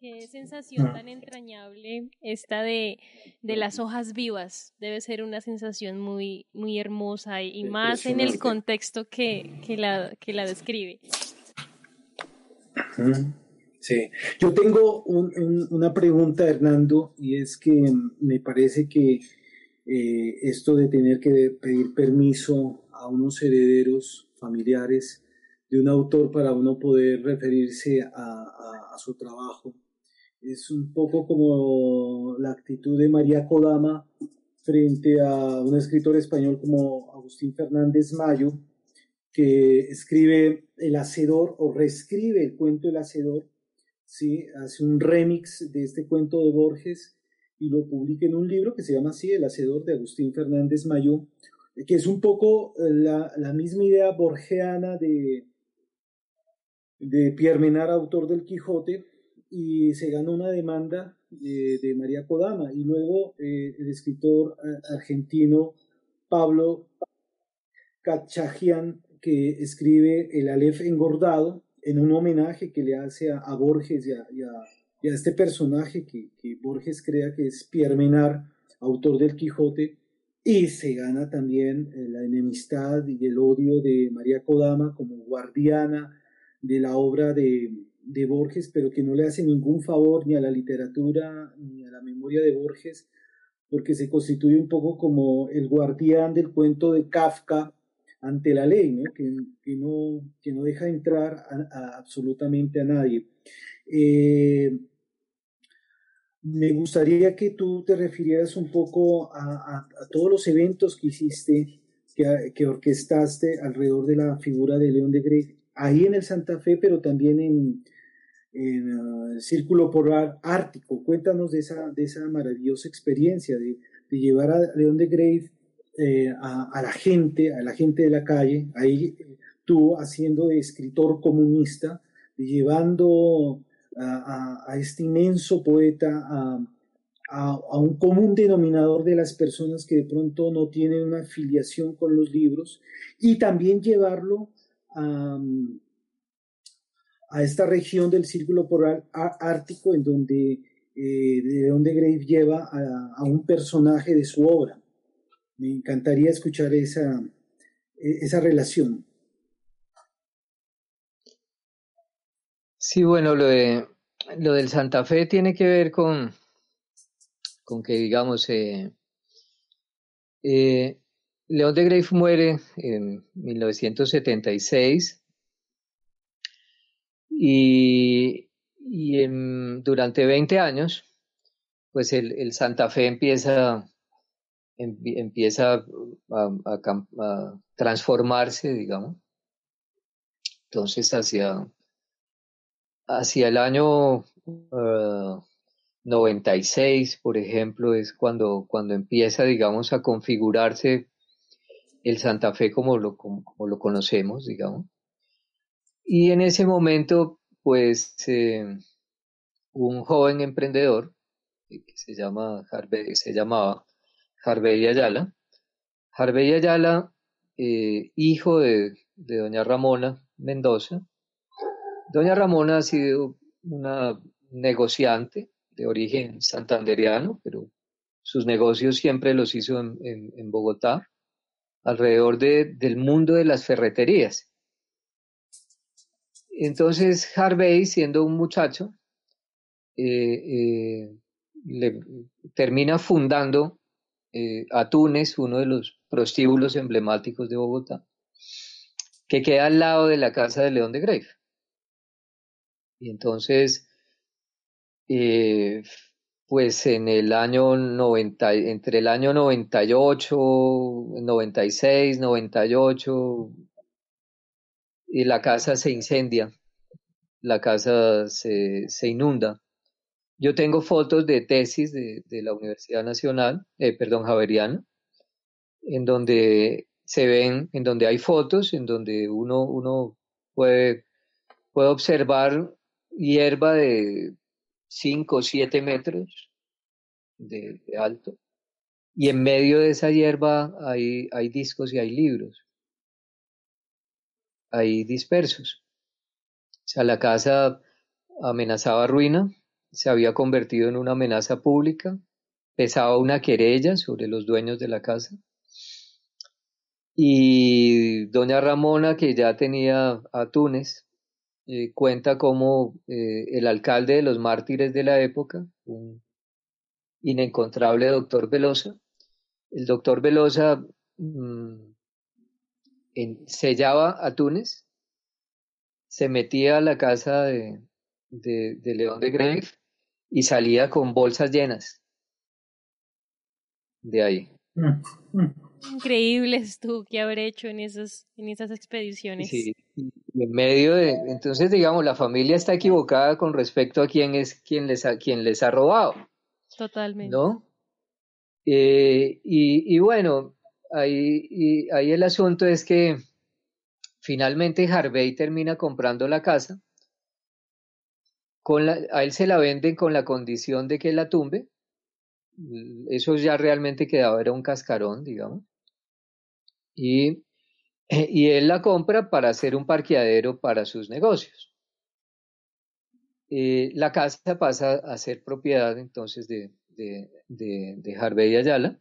Qué sensación tan entrañable esta de, de, las hojas vivas. Debe ser una sensación muy, muy hermosa y, más en el contexto que, que, la, que la describe. Sí, yo tengo una pregunta, Hernando, y es que me parece que eh, esto de tener que pedir permiso a unos herederos familiares de un autor para uno poder referirse a, su trabajo es un poco como la actitud de María Kodama frente a un escritor español como Agustín Fernández Mayo, que escribe El Hacedor o reescribe el cuento El Hacedor, ¿sí? hace un remix de este cuento de Borges y lo publica en un libro que se llama así, El Hacedor de Agustín Fernández Mayó, que es un poco eh, la, la misma idea borgiana de, de Pierre Menard, autor del Quijote, y se ganó una demanda eh, de María Kodama. Y luego eh, el escritor argentino Pablo Cachajian, que escribe El Aleph engordado, en un homenaje que le hace a, Borges y a, a, este personaje que, que, Borges crea que es Pierre Menard, autor del Quijote, y se gana también eh, la enemistad y el odio de María Kodama como guardiana de la obra de, de Borges, pero que no le hace ningún favor ni a la literatura ni a la memoria de Borges, porque se constituye un poco como el guardián del cuento de Kafka ante la ley, Que, que, no, que no deja entrar a, absolutamente a nadie. Eh, me gustaría que tú te refirieras un poco a, todos los eventos que hiciste, que, que, orquestaste alrededor de la figura de León de Grey, ahí en el Santa Fe, pero también en, ah, el Círculo Polar Ártico. Cuéntanos de esa, de esa maravillosa experiencia de, de llevar a León de Grey eh, a, la gente, a la gente de la calle, ahí tú haciendo de escritor comunista, llevando a, este inmenso poeta a, un común denominador de las personas que de pronto no tienen una afiliación con los libros, y también llevarlo a, esta región del círculo polar ártico en donde eh, de Grave lleva a un personaje de su obra. Me encantaría escuchar esa, e, esa relación. Sí, bueno, lo, de, lo del Santa Fe tiene que ver con, con que, digamos, eh, eh, León de Grave muere en 1976 y, y durante 20 años, pues el, el Santa Fe empieza empieza a, transformarse, digamos. Entonces, hacia, hacia el año 96, ah, por ejemplo, es cuando, cuando empieza, digamos, a configurarse el Santa Fe como lo, como, lo conocemos, digamos. Y en ese momento, pues, eh, un joven emprendedor que se llama Harvey, se llamaba Harvey Ayala. Harvey Ayala, eh, hijo de, doña Ramona Mendoza. Doña Ramona ha sido una negociante de origen santanderiano, pero sus negocios siempre los hizo en, Bogotá, alrededor del mundo de las ferreterías. Entonces Harvey, siendo un muchacho, eh, eh, le termina fundando eh, Atunes, uno de los prostíbulos emblemáticos de Bogotá, que queda al lado de la casa de León de Grave. Y entonces, eh, pues en el año 90, entre el año 98, 96, 98, y la casa se incendia, la casa se, se inunda. Yo tengo fotos de tesis de, la Universidad Nacional, eh, perdón, Javeriana, en donde se ven, en donde hay fotos, en donde uno, uno puede, puede observar hierba de 5 o 7 metros de, alto. Y en medio de esa hierba hay, hay discos y hay libros. Hay dispersos. O sea, la casa amenazaba ruina, se había convertido en una amenaza pública, pesaba una querella sobre los dueños de la casa. Y doña Ramona, que ya tenía a Túnez, eh, cuenta como eh, el alcalde de los mártires de la época, un inencontrable doctor Velosa, el doctor Velosa mm, sellaba a Túnez, se metía a la casa de, de, León de Grave y salía con bolsas llenas de ahí. Mm. Increíbles tú que haber hecho en esas, en esas expediciones. Sí, en medio de, entonces digamos, la familia está equivocada con respecto a quién es quien les ha, quien les ha robado. Totalmente. ¿No? Eh, y, bueno, ahí, ahí el asunto es que finalmente Harvey termina comprando la casa. A él se la venden con la condición de que la tumbe. Eso ya realmente quedaba, era un cascarón, digamos. *laughs* Y, él la compra para hacer un parqueadero para sus negocios. Eh, la casa pasa a ser propiedad entonces de, Harvey Ayala.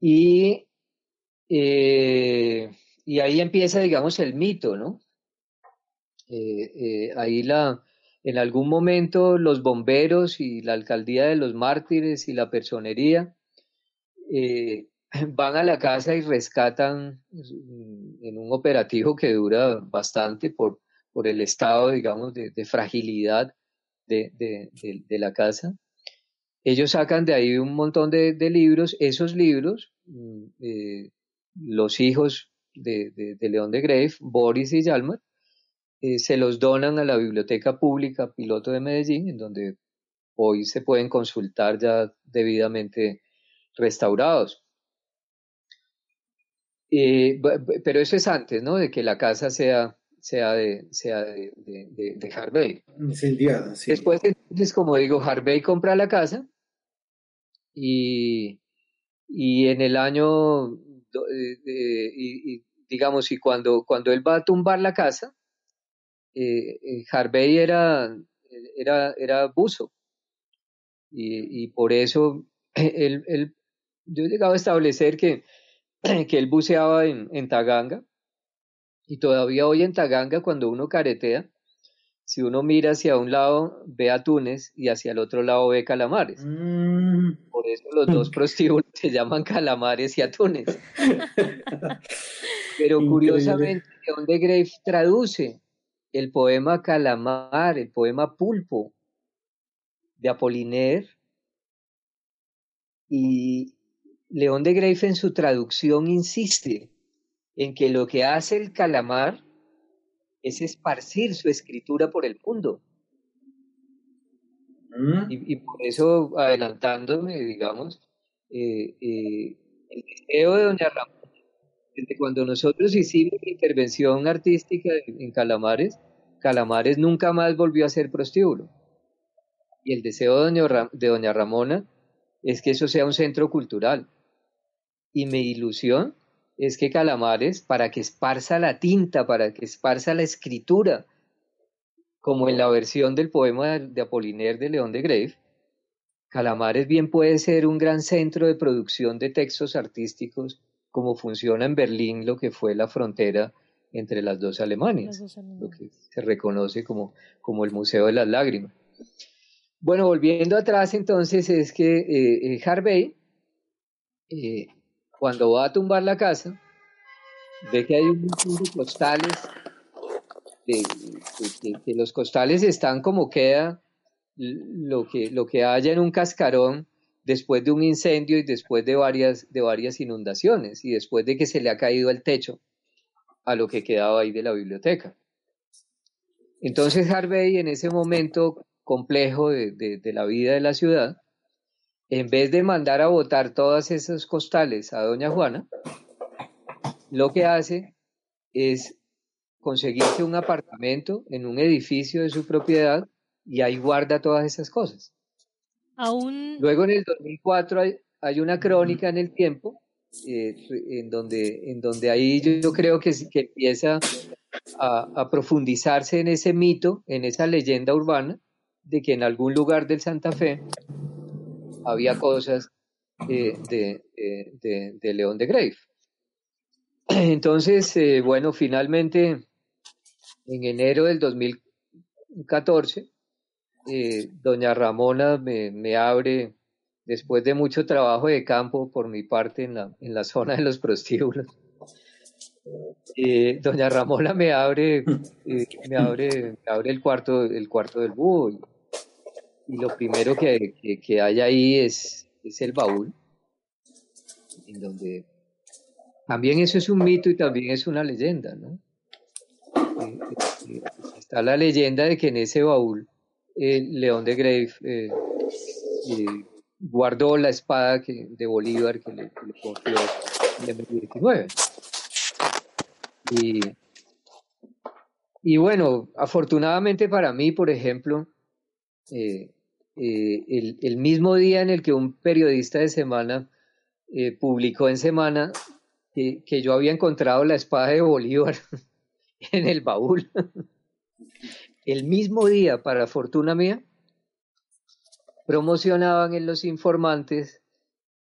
Y, eh, y ahí empieza, digamos, el mito, ¿no? Eh, ahí la, en algún momento los bomberos y la alcaldía de los mártires y la personería *clears throat* van a la casa y rescatan en un operativo que dura bastante por, por el estado, digamos, de, fragilidad de, de, la casa. Ellos sacan de ahí un montón de, libros. Esos libros, mm, eh, los hijos de, León de Grave, Boris y Yalmar, eh, se los donan a la Biblioteca Pública Piloto de Medellín, en donde hoy se pueden consultar ya debidamente restaurados. Eh, pero eso es antes, ¿no? De que la casa sea sea de, sea de, de, Harvey. Incendiada, sí. Después, entonces, como digo, Harvey compra la casa y, y en el año, eh, y, digamos, y cuando, cuando él va a tumbar la casa, eh, eh, Harvey era, era, era buzo. Y, y por eso *clears throat* él, él, yo he llegado a establecer que, *clears throat* que él buceaba en, en Taganga y todavía hoy en Taganga, cuando uno caretea, si uno mira hacia un lado ve atunes y hacia el otro lado ve calamares. Mm. Por eso los dos *laughs* prostíbulos se llaman calamares y atunes. *laughs* Pero curiosamente, León de Grave traduce el poema Calamar, el poema Pulpo de Apollinaire, y León de Grave en su traducción insiste en que lo que hace el calamar es esparcir su escritura por el mundo. Mm. Y, por eso, adelantándome, digamos, eh, eh, el deseo de Doña Ramón, cuando nosotros hicimos la intervención artística en, Calamares, Calamares nunca más volvió a ser prostíbulo. Y el deseo de Doña, Ramona es que eso sea un centro cultural. Y mi ilusión es que Calamares, para que esparza la tinta, para que esparza la escritura, como en la versión del poema de Apollinaire de León de Grave, Calamares bien puede ser un gran centro de producción de textos artísticos, como funciona en Berlín lo que fue la frontera entre las dos Alemanias, lo que se reconoce como, como el Museo de las Lágrimas. Bueno, volviendo atrás entonces es que eh, eh, Harvey eh, cuando va a tumbar la casa, ve que hay un montón de costales, que, los costales están como queda lo que, lo que haya en un cascarón después de un incendio y después de varias, de varias inundaciones y después de que se le ha caído el techo a lo que quedaba ahí de la biblioteca. Entonces Harvey en ese momento complejo de, de la vida de la ciudad, en vez de mandar a votar todos esos costales a doña Juana, lo que hace es conseguirse un apartamento en un edificio de su propiedad y ahí guarda todas esas cosas. Aún... Luego en el 2004 hay, una crónica en el tiempo eh, en, donde, en donde ahí yo, creo que, que empieza a, a, profundizarse en ese mito, en esa leyenda urbana, de que en algún lugar del Santa Fe había cosas eh, de, León de Grave. *clears throat* Entonces, eh, bueno, finalmente, en enero del 2014, eh, doña Ramona me, abre, después de mucho trabajo de campo por mi parte en la, en la zona de los prostíbulos, doña Ramona me abre, me abre, abre el cuarto, el cuarto del búho y lo primero que, que, hay ahí es, es el baúl, también eso es un mito y también es una leyenda, ¿no? Eh, eh, está la leyenda de que en ese baúl el León de Grave eh, guardó la espada que, de Bolívar que le, confió en el 19. Y, bueno, afortunadamente para mí, por ejemplo, eh, eh, el, mismo día en el que un periodista de semana eh, publicó en semana que, que, yo había encontrado la espada de Bolívar *laughs* en el baúl, el mismo día, para fortuna mía, promocionaban en Los Informantes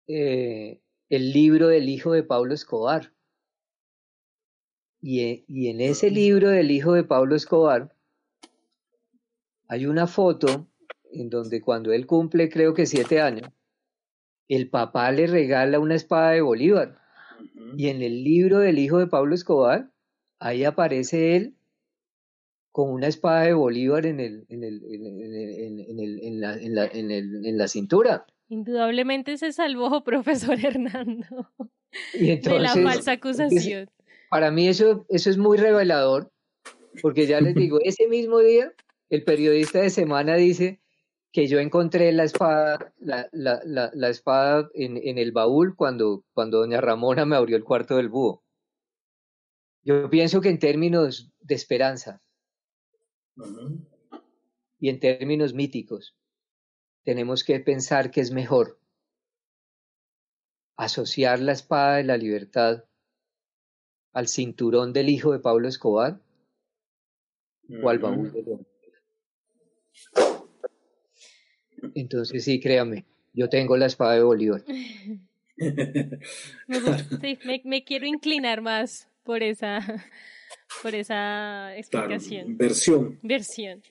eh, el libro del hijo de Pablo Escobar. Y, eh, y, en ese libro del hijo de Pablo Escobar hay una foto en donde cuando él cumple creo que siete años, el papá le regala una espada de Bolívar. Y en el libro del hijo de Pablo Escobar, ahí aparece él con una espada de Bolívar en, el, en, el, en, el, en, la, en, la, en, la cintura. Indudablemente se salvó, *laughs* profesor Hernando, de la falsa acusación. para mí eso, eso es muy revelador, porque ya les digo, ese mismo día el periodista de semana dice que yo encontré la espada, la, la, la, la espada en, en, el baúl cuando, cuando doña Ramona me abrió el cuarto del búho. Yo pienso que en términos de esperanza, y en términos míticos, tenemos que pensar que es mejor asociar la espada de la libertad al cinturón del hijo de Pablo Escobar o al baúl de León. Entonces sí, créame, yo tengo la espada de Bolívar. *laughs* sí, me quiero inclinar más por esa por esa explicación. versión. Versión.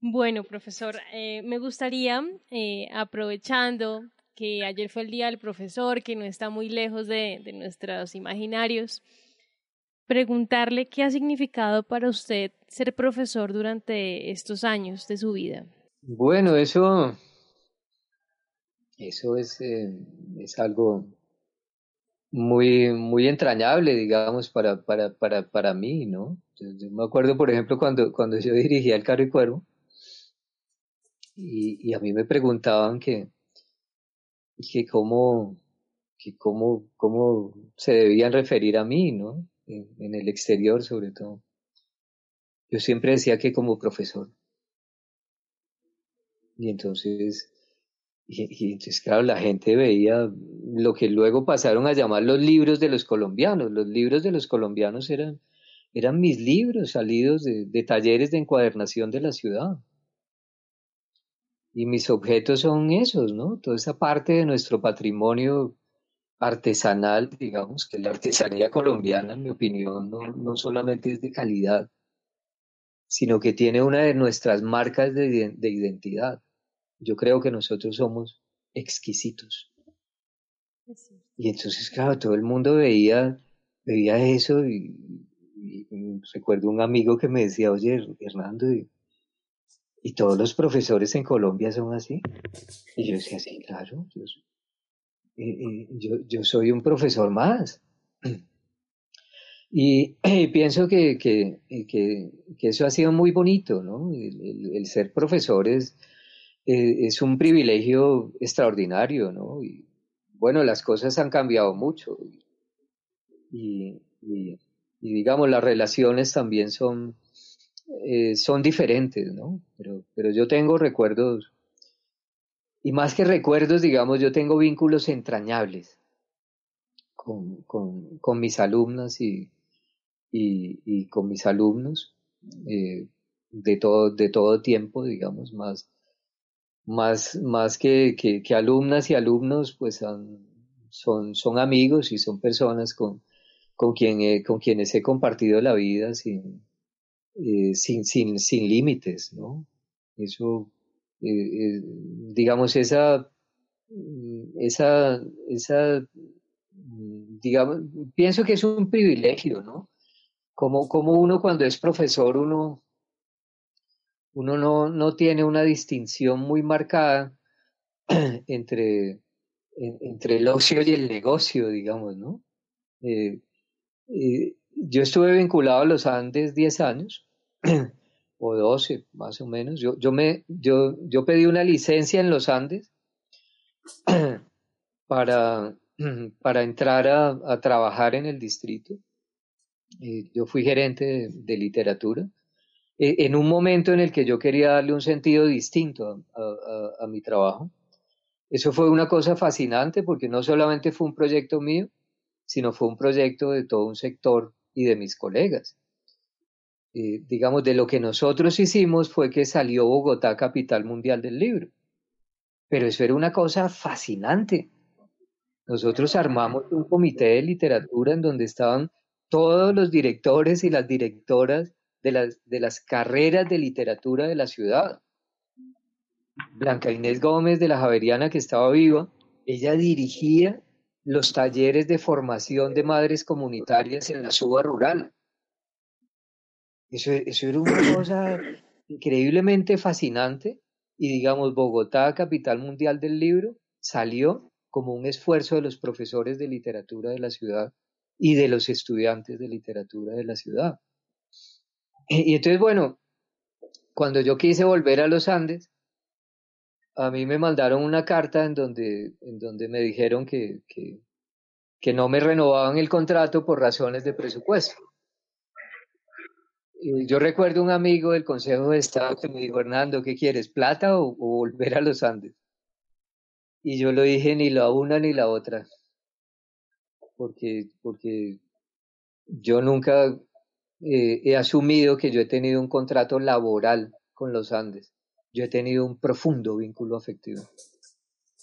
Bueno, profesor, eh, me gustaría, eh, aprovechando que ayer fue el Día del Profesor, que no está muy lejos de, de nuestros imaginarios, preguntarle qué ha significado para usted ser profesor durante estos años de su vida. Bueno, eso, eso es, eh, es algo muy, muy entrañable, digamos, para, para, para, para mí, ¿no? Yo, me acuerdo, por ejemplo, cuando, cuando yo dirigía el carro y cuervo, y, y a mí me preguntaban que, que cómo, que cómo, cómo se debían referir a mí, ¿no? En, en el exterior, sobre todo. Yo siempre decía que como profesor. Y entonces, y, entonces, claro, la gente veía lo que luego pasaron a llamar los libros de los colombianos. Los libros de los colombianos eran, eran mis libros salidos de, talleres de encuadernación de la ciudad. Y mis objetos son esos, ¿no? Toda esa parte de nuestro patrimonio artesanal, digamos, que la artesanía colombiana, en mi opinión, no, no solamente es de calidad, sino que tiene una de nuestras marcas de identidad. Yo creo que nosotros somos exquisitos. Y entonces, claro, todo el mundo veía, veía eso y, recuerdo un amigo que me decía, oye, Hernando, y, todos los profesores en Colombia son así. Y yo decía, sí, claro, yo, yo, yo soy un profesor más. Y, *clears throat* pienso que, que, que, eso ha sido muy bonito, ¿no? El, el ser profesor es, eh, es un privilegio extraordinario, ¿no? Y bueno, las cosas han cambiado mucho y, digamos, las relaciones también son, eh, son diferentes, ¿no? Pero, pero yo tengo recuerdos, y más que recuerdos, digamos, yo tengo vínculos entrañables con, con, con mis alumnas y, y, y, con mis alumnos eh, de, todo, de todo tiempo, digamos, más más, más que, que, que alumnas y alumnos, pues son, son, son amigos y son personas con, con, quien, con quienes he compartido la vida sin, eh, sin, sin, sin límites, ¿no? Eso, eh, eh, digamos, esa, esa, esa, digamos, pienso que es un privilegio, ¿no? Como, como uno cuando es profesor, uno, uno no, no tiene una distinción muy marcada *clears throat* entre, entre el ocio y el negocio, digamos, ¿no? Eh, eh, yo estuve vinculado a los Andes 10 años, *clears throat* o 12 más o menos. Yo, yo, me, yo, yo pedí una licencia en los Andes *clears throat* para, para entrar a, trabajar en el distrito. Eh, yo fui gerente de, literatura en un momento en el que yo quería darle un sentido distinto a, mi trabajo. Eso fue una cosa fascinante porque no solamente fue un proyecto mío, sino fue un proyecto de todo un sector y de mis colegas. Eh, digamos, de lo que nosotros hicimos fue que salió Bogotá capital mundial del libro. Pero eso era una cosa fascinante. Nosotros armamos un comité de literatura en donde estaban todos los directores y las directoras de las, de las carreras de literatura de la ciudad. Blanca Inés Gómez de la Javeriana, que estaba viva, ella dirigía los talleres de formación de madres comunitarias en la suba rural. Eso, eso era una cosa increíblemente fascinante y digamos, Bogotá, capital mundial del libro, salió como un esfuerzo de los profesores de literatura de la ciudad y de los estudiantes de literatura de la ciudad. Y entonces, bueno, cuando yo quise volver a los Andes, a mí me mandaron una carta en donde, en donde me dijeron que, que, no me renovaban el contrato por razones de presupuesto. Yo recuerdo un amigo del Consejo de Estado que me dijo, Hernando, ¿qué quieres, plata o volver a los Andes? Y yo lo dije ni la una ni la otra, porque, porque yo nunca eh, he asumido que yo he tenido un contrato laboral con los Andes. Yo he tenido un profundo vínculo afectivo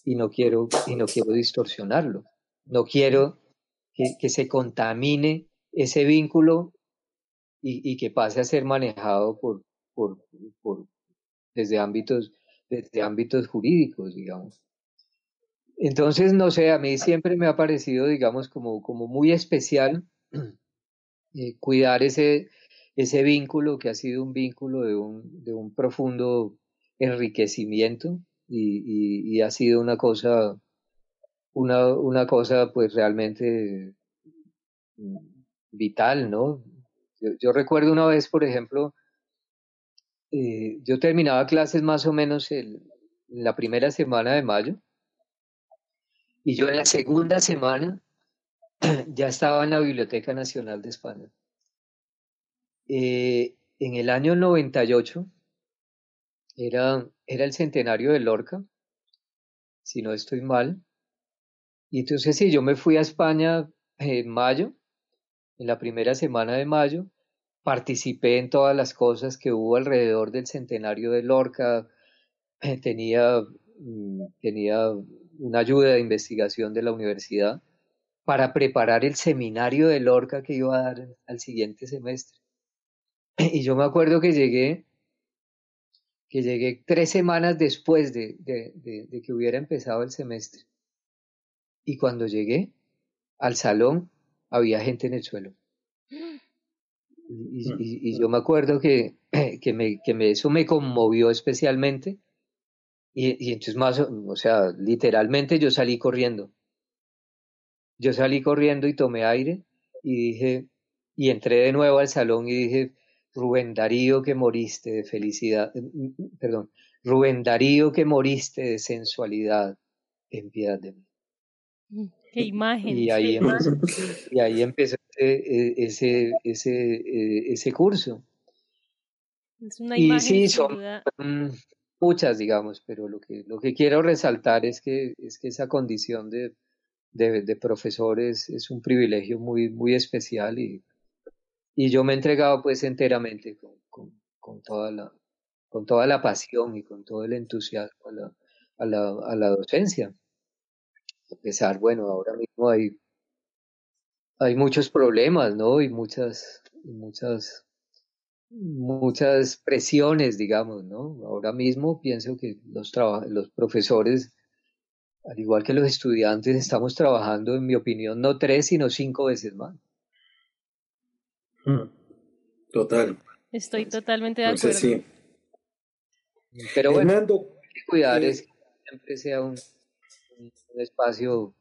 y no quiero, y no quiero distorsionarlo. No quiero que, se contamine ese vínculo y, que pase a ser manejado por desde ámbitos, desde ámbitos jurídicos, digamos. Entonces, no sé, a mí siempre me ha parecido, digamos, como, como muy especial eh, cuidar ese, ese vínculo que ha sido un vínculo de un, de un profundo enriquecimiento y, y, ha sido una cosa, una, una cosa pues realmente vital, ¿no? Yo, recuerdo una vez, por ejemplo, eh, yo terminaba clases más o menos el, la primera semana de mayo y yo en la segunda semana *clears throat* ya estaba en la Biblioteca Nacional de España. Eh, en el año 98 era, era el centenario de Lorca, si no estoy mal. Y entonces sí, yo me fui a España en mayo, en la primera semana de mayo, participé en todas las cosas que hubo alrededor del centenario de Lorca, *clears throat* tenía, mm, tenía una ayuda de investigación de la universidad para preparar el seminario de Lorca que iba a dar al siguiente semestre. *clears throat* Y yo me acuerdo que llegué, que llegué tres semanas después de, de, que hubiera empezado el semestre. Y cuando llegué al salón, había gente en el suelo. Y, y, yo me acuerdo que, *clears throat* que, me, que me, eso me conmovió especialmente y, y entonces más, o sea, literalmente yo salí corriendo. Yo salí corriendo y tomé aire y dije, y entré de nuevo al salón y dije, Rubén Darío que moriste de felicidad, eh, mm, mm, perdón, Rubén Darío que moriste de sensualidad, en piedad de mí. Mm, qué imagen. Y ahí, Empezó, y ahí empezó ese, ese, ese, eh, ese curso. Es una imagen. Y sí, son, muchas, digamos, pero lo que, lo que quiero resaltar es que, es que esa condición de, de, de profesores es un privilegio muy, muy especial y, y yo me he entregado pues enteramente con, con, con, toda la, con toda la pasión y con todo el entusiasmo a la, a la, a la docencia. A pesar, bueno, ahora mismo hay, hay muchos problemas, ¿no? Y muchas, muchas muchas presiones, digamos, ¿no? Ahora mismo pienso que los, los profesores, al igual que los estudiantes, estamos trabajando, en mi opinión, no tres, sino cinco veces más. Hmm. Total. Estoy totalmente de acuerdo. sí. Pero bueno, hay que cuidar eh, es que siempre sea un, un espacio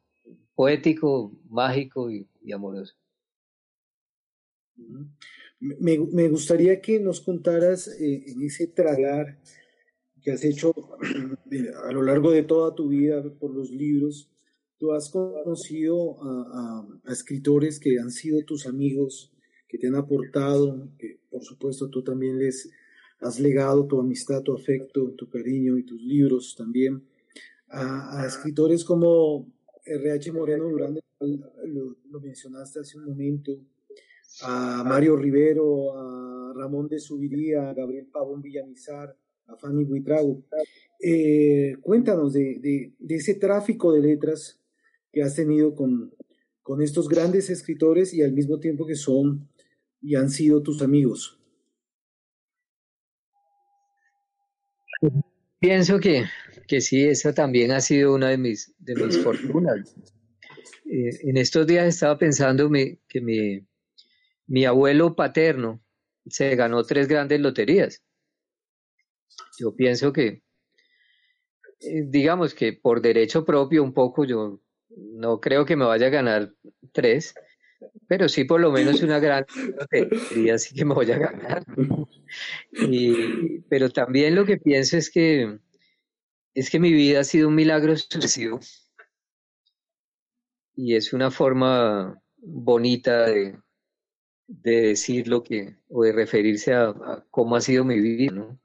poético, mágico y, y amoroso. Me, me, gustaría que nos contaras eh, en ese trasladar que has hecho *clears throat* a lo largo de toda tu vida por los libros, tú has conocido a, escritores que han sido tus amigos, que te han aportado, que por supuesto tú también les has legado tu amistad, tu afecto, tu cariño y tus libros también, a, escritores como R.H. Moreno Durán, lo, lo mencionaste hace un momento, a Mario Rivero, a Ramón de Subiría, a Gabriel Pavón Villamizar, a Fanny Buitrago. Eh, cuéntanos de, ese tráfico de letras que has tenido con, con estos grandes escritores y al mismo tiempo que son y han sido tus amigos. Pienso que, que sí, esa también ha sido una de mis, de mis *clears throat* fortunas. Eh, en estos días estaba pensando que mi, mi abuelo paterno se ganó tres grandes loterías. Yo pienso que, eh, digamos que por derecho propio un poco, yo no creo que me vaya a ganar tres, pero sí por lo menos una gran lotería sí que me voy a ganar. pero también lo que pienso es que es que mi vida ha sido un milagro sucesivo y es una forma bonita de, de decir lo que, o de referirse a, cómo ha sido mi vida, ¿no?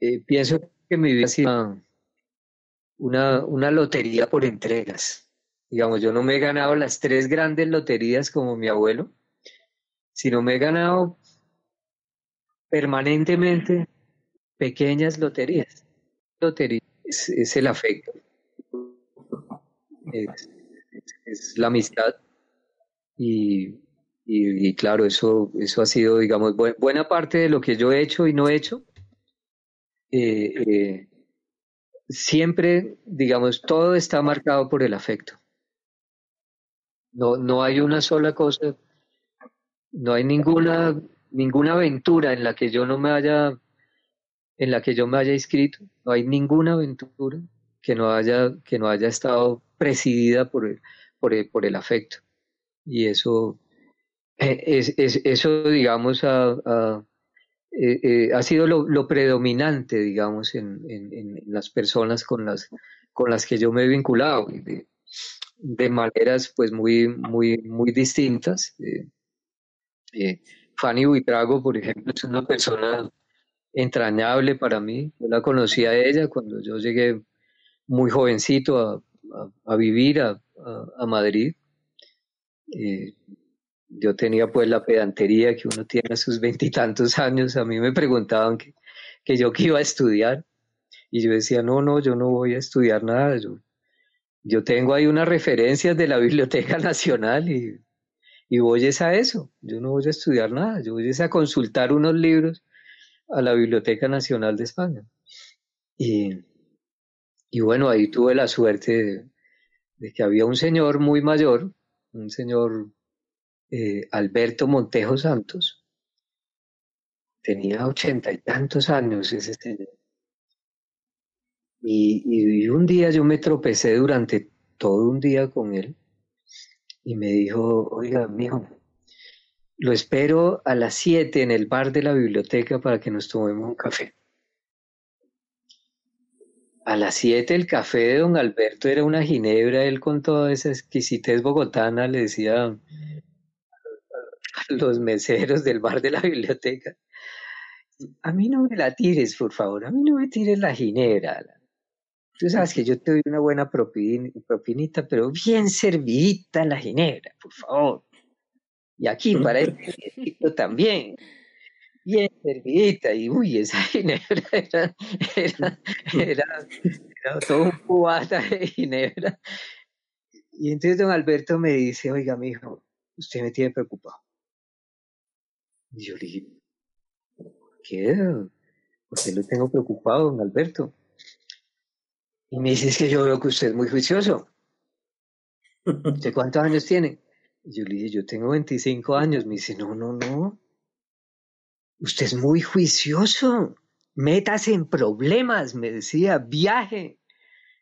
Eh, pienso que mi vida ha sido una, una lotería por entregas. Digamos, yo no me he ganado las tres grandes loterías como mi abuelo, sino me he ganado permanentemente pequeñas loterías. Lotería es, el afecto, es la amistad y y, claro, eso, eso ha sido, digamos, buena parte de lo que yo he hecho y no he hecho. Eh, eh, siempre, digamos, todo está marcado por el afecto. No, no hay una sola cosa, no hay ninguna, ninguna aventura en la que yo no me haya, en la que yo me haya inscrito, no hay ninguna aventura que no haya, que no haya estado presidida por el, por el, por el afecto. Y eso, eh, es, es, eso, digamos, ha, eh, eh, ha sido lo, predominante, digamos, en, las personas con las, que yo me he vinculado, de, maneras pues muy, muy, muy distintas. Fanny Buitrago, por ejemplo, es una persona entrañable para mí. Yo la conocí a ella cuando yo llegué muy jovencito a, vivir a Madrid yo tenía pues la pedantería que uno tiene a sus veintitantos años, a mí me preguntaban que, que yo qué iba a estudiar. Y yo decía, no, no, yo no voy a estudiar nada, yo, yo tengo ahí unas referencias de la *laughs* Biblioteca Nacional y, y voy a eso, yo no voy a estudiar nada, yo voy a consultar unos libros a la Biblioteca Nacional de España. Y, y bueno, ahí tuve la suerte de que había un señor muy mayor, un señor eh, Alberto Montejo Santos. Tenía ochenta y tantos años ese señor. Y, un día yo me tropecé durante todo un día con él y me dijo, oiga, amigo, lo espero a las siete en el bar de la biblioteca para que nos tomemos un café. A las siete el café de don Alberto era una ginebra, él con toda esa exquisitez bogotana le decía, *laughs* los meseros del bar de la biblioteca. A mí no me la tires, por favor, a mí no me tires la ginebra. Tú sabes que yo te doy una buena propinita, pero bien servidita la ginebra, por favor. Y aquí para este *laughs* también, bien servidita. Y uy, esa ginebra *laughs* era, era, era, era todo un cubata de ginebra. Y entonces don Alberto me dice, oiga, mi hijo, usted me tiene preocupado. Y yo le dije, ¿qué? ¿Por qué lo tengo preocupado, don Alberto? Y me dice, es que yo veo que usted es muy juicioso. *laughs* ¿Usted cuántos años tiene? Y yo le dije, yo tengo 25 años. Me dice, no, no, no. Usted es muy juicioso. Métase en problemas, me decía, viaje,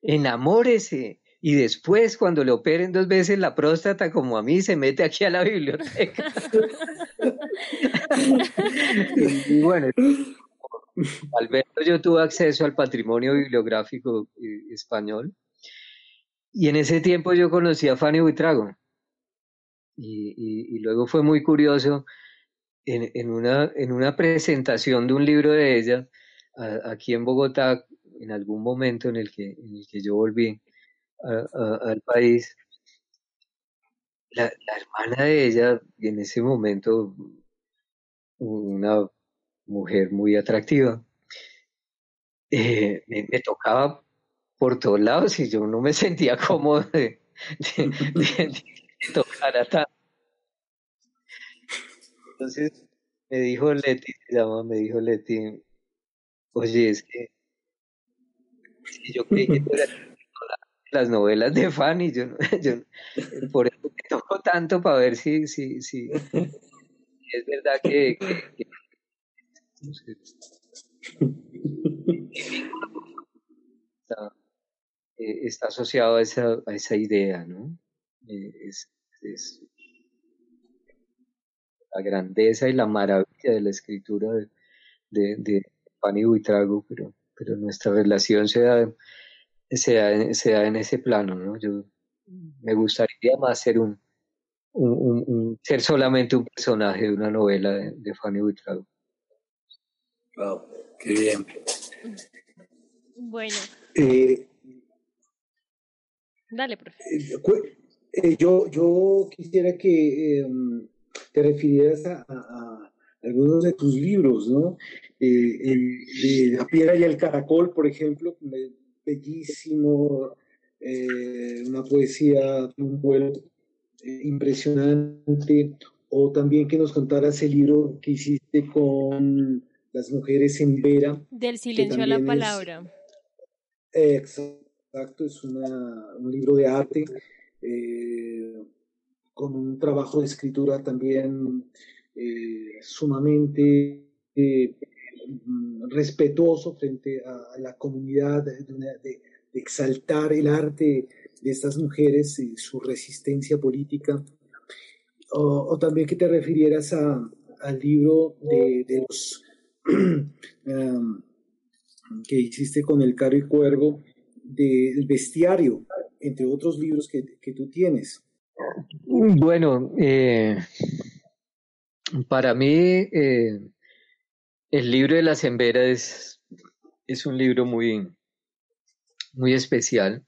enamórese, y después cuando le operen dos veces la próstata como a mí se mete aquí a la biblioteca. *laughs* *laughs* y, bueno, Alberto yo tuve acceso al patrimonio bibliográfico eh, español y en ese tiempo yo conocí a Fanny Buitrago. Y, luego fue muy curioso en, una, en una presentación de un libro de ella aquí en Bogotá, en algún momento en el que, en el que yo volví al país, la, hermana de ella, en ese momento, una mujer muy atractiva, eh, me, tocaba por todos lados y yo no me *laughs* sentía cómodo de, tocar a tanto. Entonces me dijo Leti, me dijo Leti, oye, es que yo creí que tú eras *laughs* las novelas de Fanny, yo, *laughs* yo por eso me toco tanto para ver si, si, si es verdad que, *laughs* eh, está, asociado a esa, a esa idea, ¿no? Eh, es, es, la grandeza y la maravilla de la escritura de, de, de Fanny Buitrago, pero, pero nuestra relación se da sea, en ese plano, ¿no? Yo me gustaría más ser un, un, ser solamente un personaje de una novela de, Fanny Buitrago. Wow, qué bien. Bueno. Eh, Dale, profe. Eh, eh, yo, yo quisiera que em, te refirieras a, algunos de tus libros, ¿no? el, de La piedra y el caracol, por ejemplo, bellísimo, eh, una poesía un vuelo eh, impresionante, o también que nos contaras el libro que hiciste con las mujeres en Vera. Del silencio a la palabra. exacto, es una, un libro de arte eh, con un trabajo de escritura también sumamente Mm, respetuoso frente a, la comunidad, de, exaltar el arte de estas mujeres y su resistencia política, o, también que te refirieras al libro de, los *clears throat* um, que hiciste con el Caro y Cuervo del bestiario, entre otros libros que, tú tienes. Bueno, eh, para mí eh, el libro de la Sembera es, es un libro muy, muy especial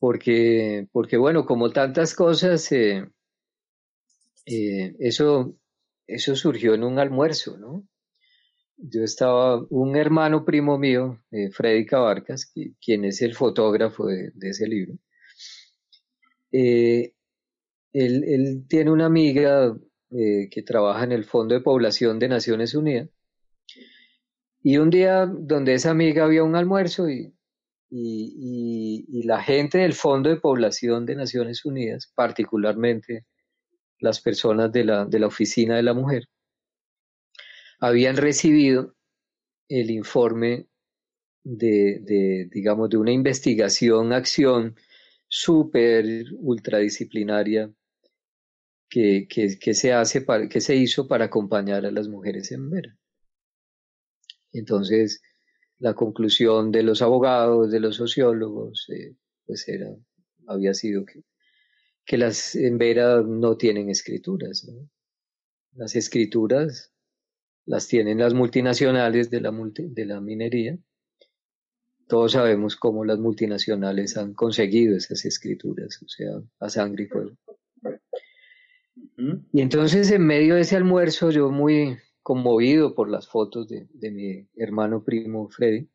porque, porque, bueno, como tantas cosas, eh, eh, eso, eso surgió en un almuerzo, ¿no? Yo estaba, un hermano primo mío, eh, Freddy Cabarcas, quien es el fotógrafo de, ese libro, él, él, tiene una amiga eh, que trabaja en el Fondo de Población de Naciones Unidas. Y un día donde esa amiga había un almuerzo y, y, la gente del Fondo de Población de Naciones Unidas, particularmente las personas de la, de la Oficina de la Mujer, habían recibido el informe de, de digamos, de una investigación, acción súper ultradisciplinaria que, que, se hace para, que se hizo para acompañar a las mujeres en Vera. Entonces, la conclusión de los abogados, de los sociólogos, eh, pues era, había sido que, que las en Vera no tienen escrituras. Las escrituras las tienen las multinacionales de la, de la minería. Todos sabemos cómo las multinacionales han conseguido esas escrituras, o sea, a sangre y fuego. Y entonces en medio de ese almuerzo, yo muy conmovido por las fotos de, mi hermano primo Freddy,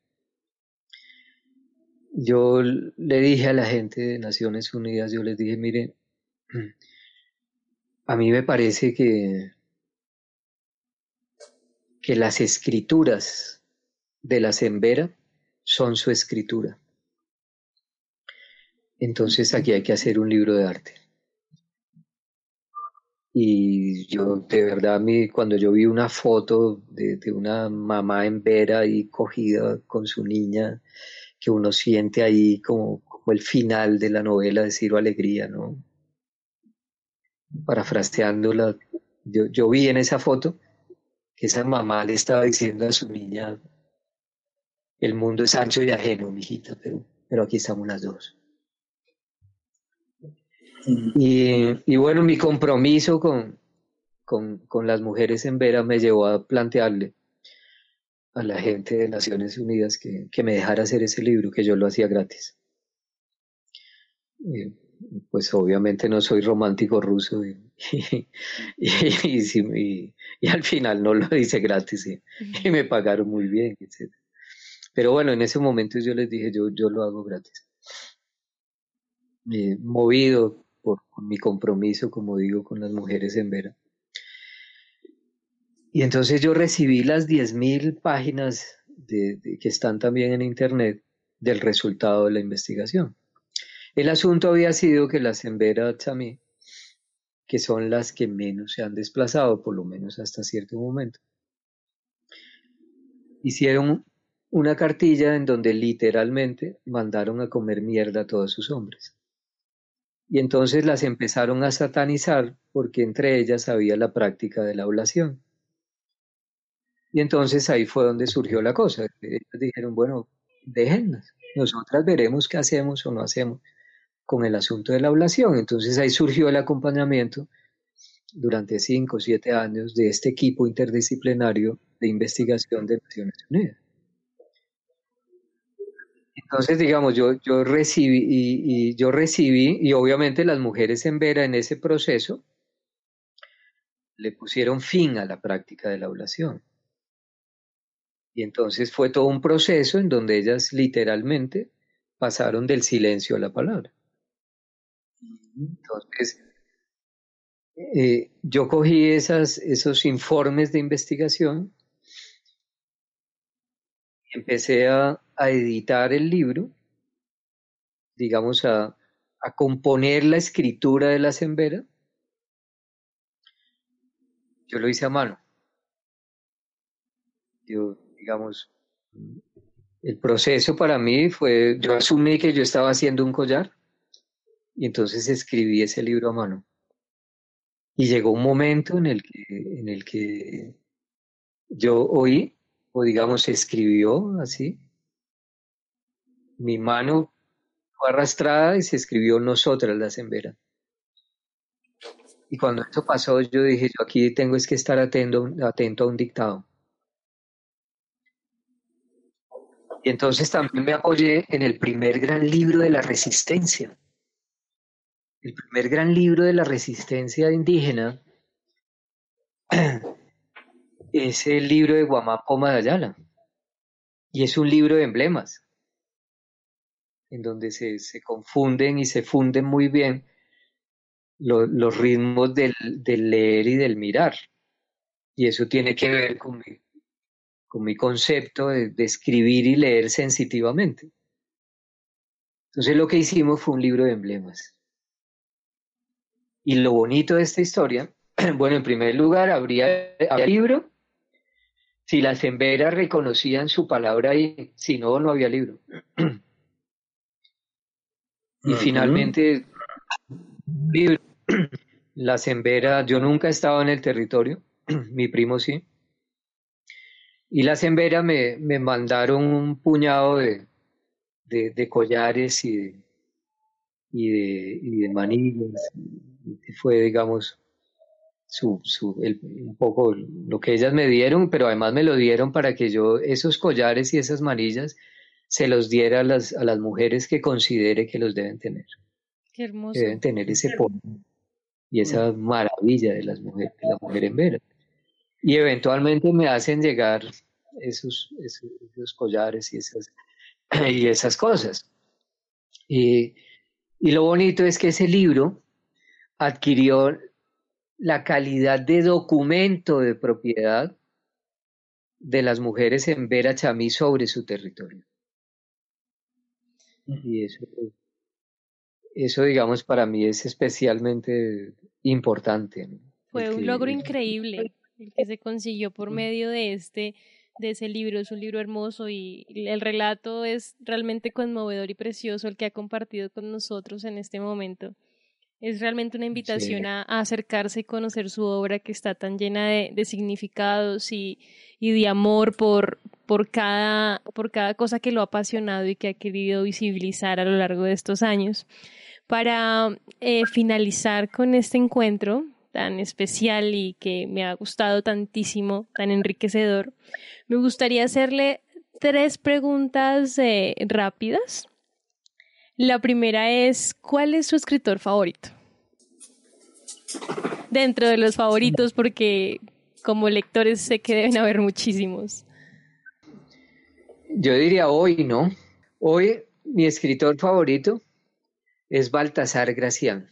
yo le dije a la gente de Naciones Unidas, yo les dije, miren, *clears throat* a mí me parece que, que las escrituras de la Sembera son su escritura. Entonces aquí hay que hacer un libro de arte. Y yo, de verdad, mi, cuando yo vi una foto de, una mamá en vera y cogida con su niña, que uno siente ahí como, como el final de la novela de Ciro Alegría, ¿no? Parafraseándola, yo, yo vi en esa foto que esa mamá le estaba diciendo a su niña, el mundo es ancho y ajeno, mijita, pero, pero aquí estamos las dos. Y, bueno, mi compromiso con, con, con, las mujeres en Vera me llevó a plantearle a la gente de Naciones Unidas que, que me dejara hacer ese libro, que yo lo hacía gratis. Eh, pues obviamente no soy romántico ruso y, *laughs* y, y, al final no lo hice gratis y, me pagaron muy bien, etc. Pero bueno, en ese momento yo les dije, yo, yo lo hago gratis. Eh, movido por, mi compromiso, como digo, con las mujeres en Vera. Y entonces yo recibí las 10.000 páginas que están también en Internet del resultado de la investigación. El asunto había sido que las Embera Chamí, que son las que menos se han desplazado, por lo menos hasta cierto momento, hicieron una cartilla en donde literalmente mandaron a comer mierda a todos sus hombres. Y entonces las empezaron a satanizar porque entre ellas había la práctica de la oblación. Y entonces ahí fue donde surgió la cosa. Ellos dijeron, bueno, déjenlas, nosotras veremos qué hacemos o no hacemos con el asunto de la ablación. Entonces ahí surgió el acompañamiento durante cinco o siete años de este equipo interdisciplinario de investigación de Naciones Unidas. Entonces, digamos, yo, yo recibí y, yo recibí, y obviamente las mujeres en Vera en ese proceso le pusieron fin a la práctica de la ablación. Y entonces fue todo un proceso en donde ellas literalmente pasaron del silencio a la palabra. Entonces, eh, yo cogí esas, esos informes de investigación empecé a, editar el libro, digamos, a, componer la escritura de la sembera. Yo lo hice a mano. Yo, digamos, el proceso para mí fue, yo asumí que yo estaba haciendo un collar y entonces escribí ese libro a mano. Y llegó un momento en el que, en el que yo oí, o digamos, escribió así. Mi mano fue arrastrada y se escribió Nosotras la Sembera. Y cuando esto pasó, yo dije, yo aquí tengo es que estar atento a un dictado. Y entonces también me apoyé en el primer gran libro de la resistencia, el primer gran libro de la resistencia indígena *clears throat* es el libro de Guamapoma de Ayala. Y es un libro de emblemas, en donde se, confunden y se funden muy bien los ritmos del, leer y del mirar. Y eso tiene que ver con mi, con mi concepto de, de escribir y leer sensitivamente. Entonces lo que hicimos fue un libro de emblemas. Y lo bonito de esta historia, *clears throat* bueno, en primer lugar, habría, habría libro si las emberas reconocían su palabra ahí, si no, no había libro. *clears throat* y finalmente, libro. *clears throat* Las emberas, yo nunca he estado en el territorio, *clears throat* mi primo sí. Y las emberas me, me mandaron un puñado de, de, collares y de, y de, y de manillas fue, digamos, su, su, el, un poco lo que ellas me dieron, pero además me lo dieron para que yo esos collares y esas manillas se los diera a las, a las mujeres que considere que los deben tener. Qué hermoso. deben tener ese polvo y esa maravilla de las mujeres, de la mujer en vera. Y eventualmente me hacen llegar esos, esos, esos collares y esas, *clears throat* y esas cosas. Y, y lo bonito es que ese libro, adquirió la calidad de documento de propiedad de las mujeres en Vera Chamí sobre su territorio. Y eso, eso, digamos, para mí es especialmente importante. Fue un logro increíble el que se consiguió por medio de este de ese libro. Es un libro hermoso y el relato es realmente conmovedor y precioso el que ha compartido con nosotros en este momento. Es realmente una invitación a, acercarse y conocer su obra que está tan llena de, significados y, de amor por, por, cada, por cada cosa que lo ha apasionado y que ha querido visibilizar a lo largo de estos años. Para eh, finalizar con este encuentro tan especial y que me ha gustado tantísimo, tan enriquecedor, me gustaría hacerle tres preguntas eh, rápidas. La primera es, ¿cuál es su escritor favorito? Dentro de los favoritos, porque como lectores sé que deben haber muchísimos. Yo diría hoy, ¿no? Hoy mi escritor favorito es Baltasar Gracián,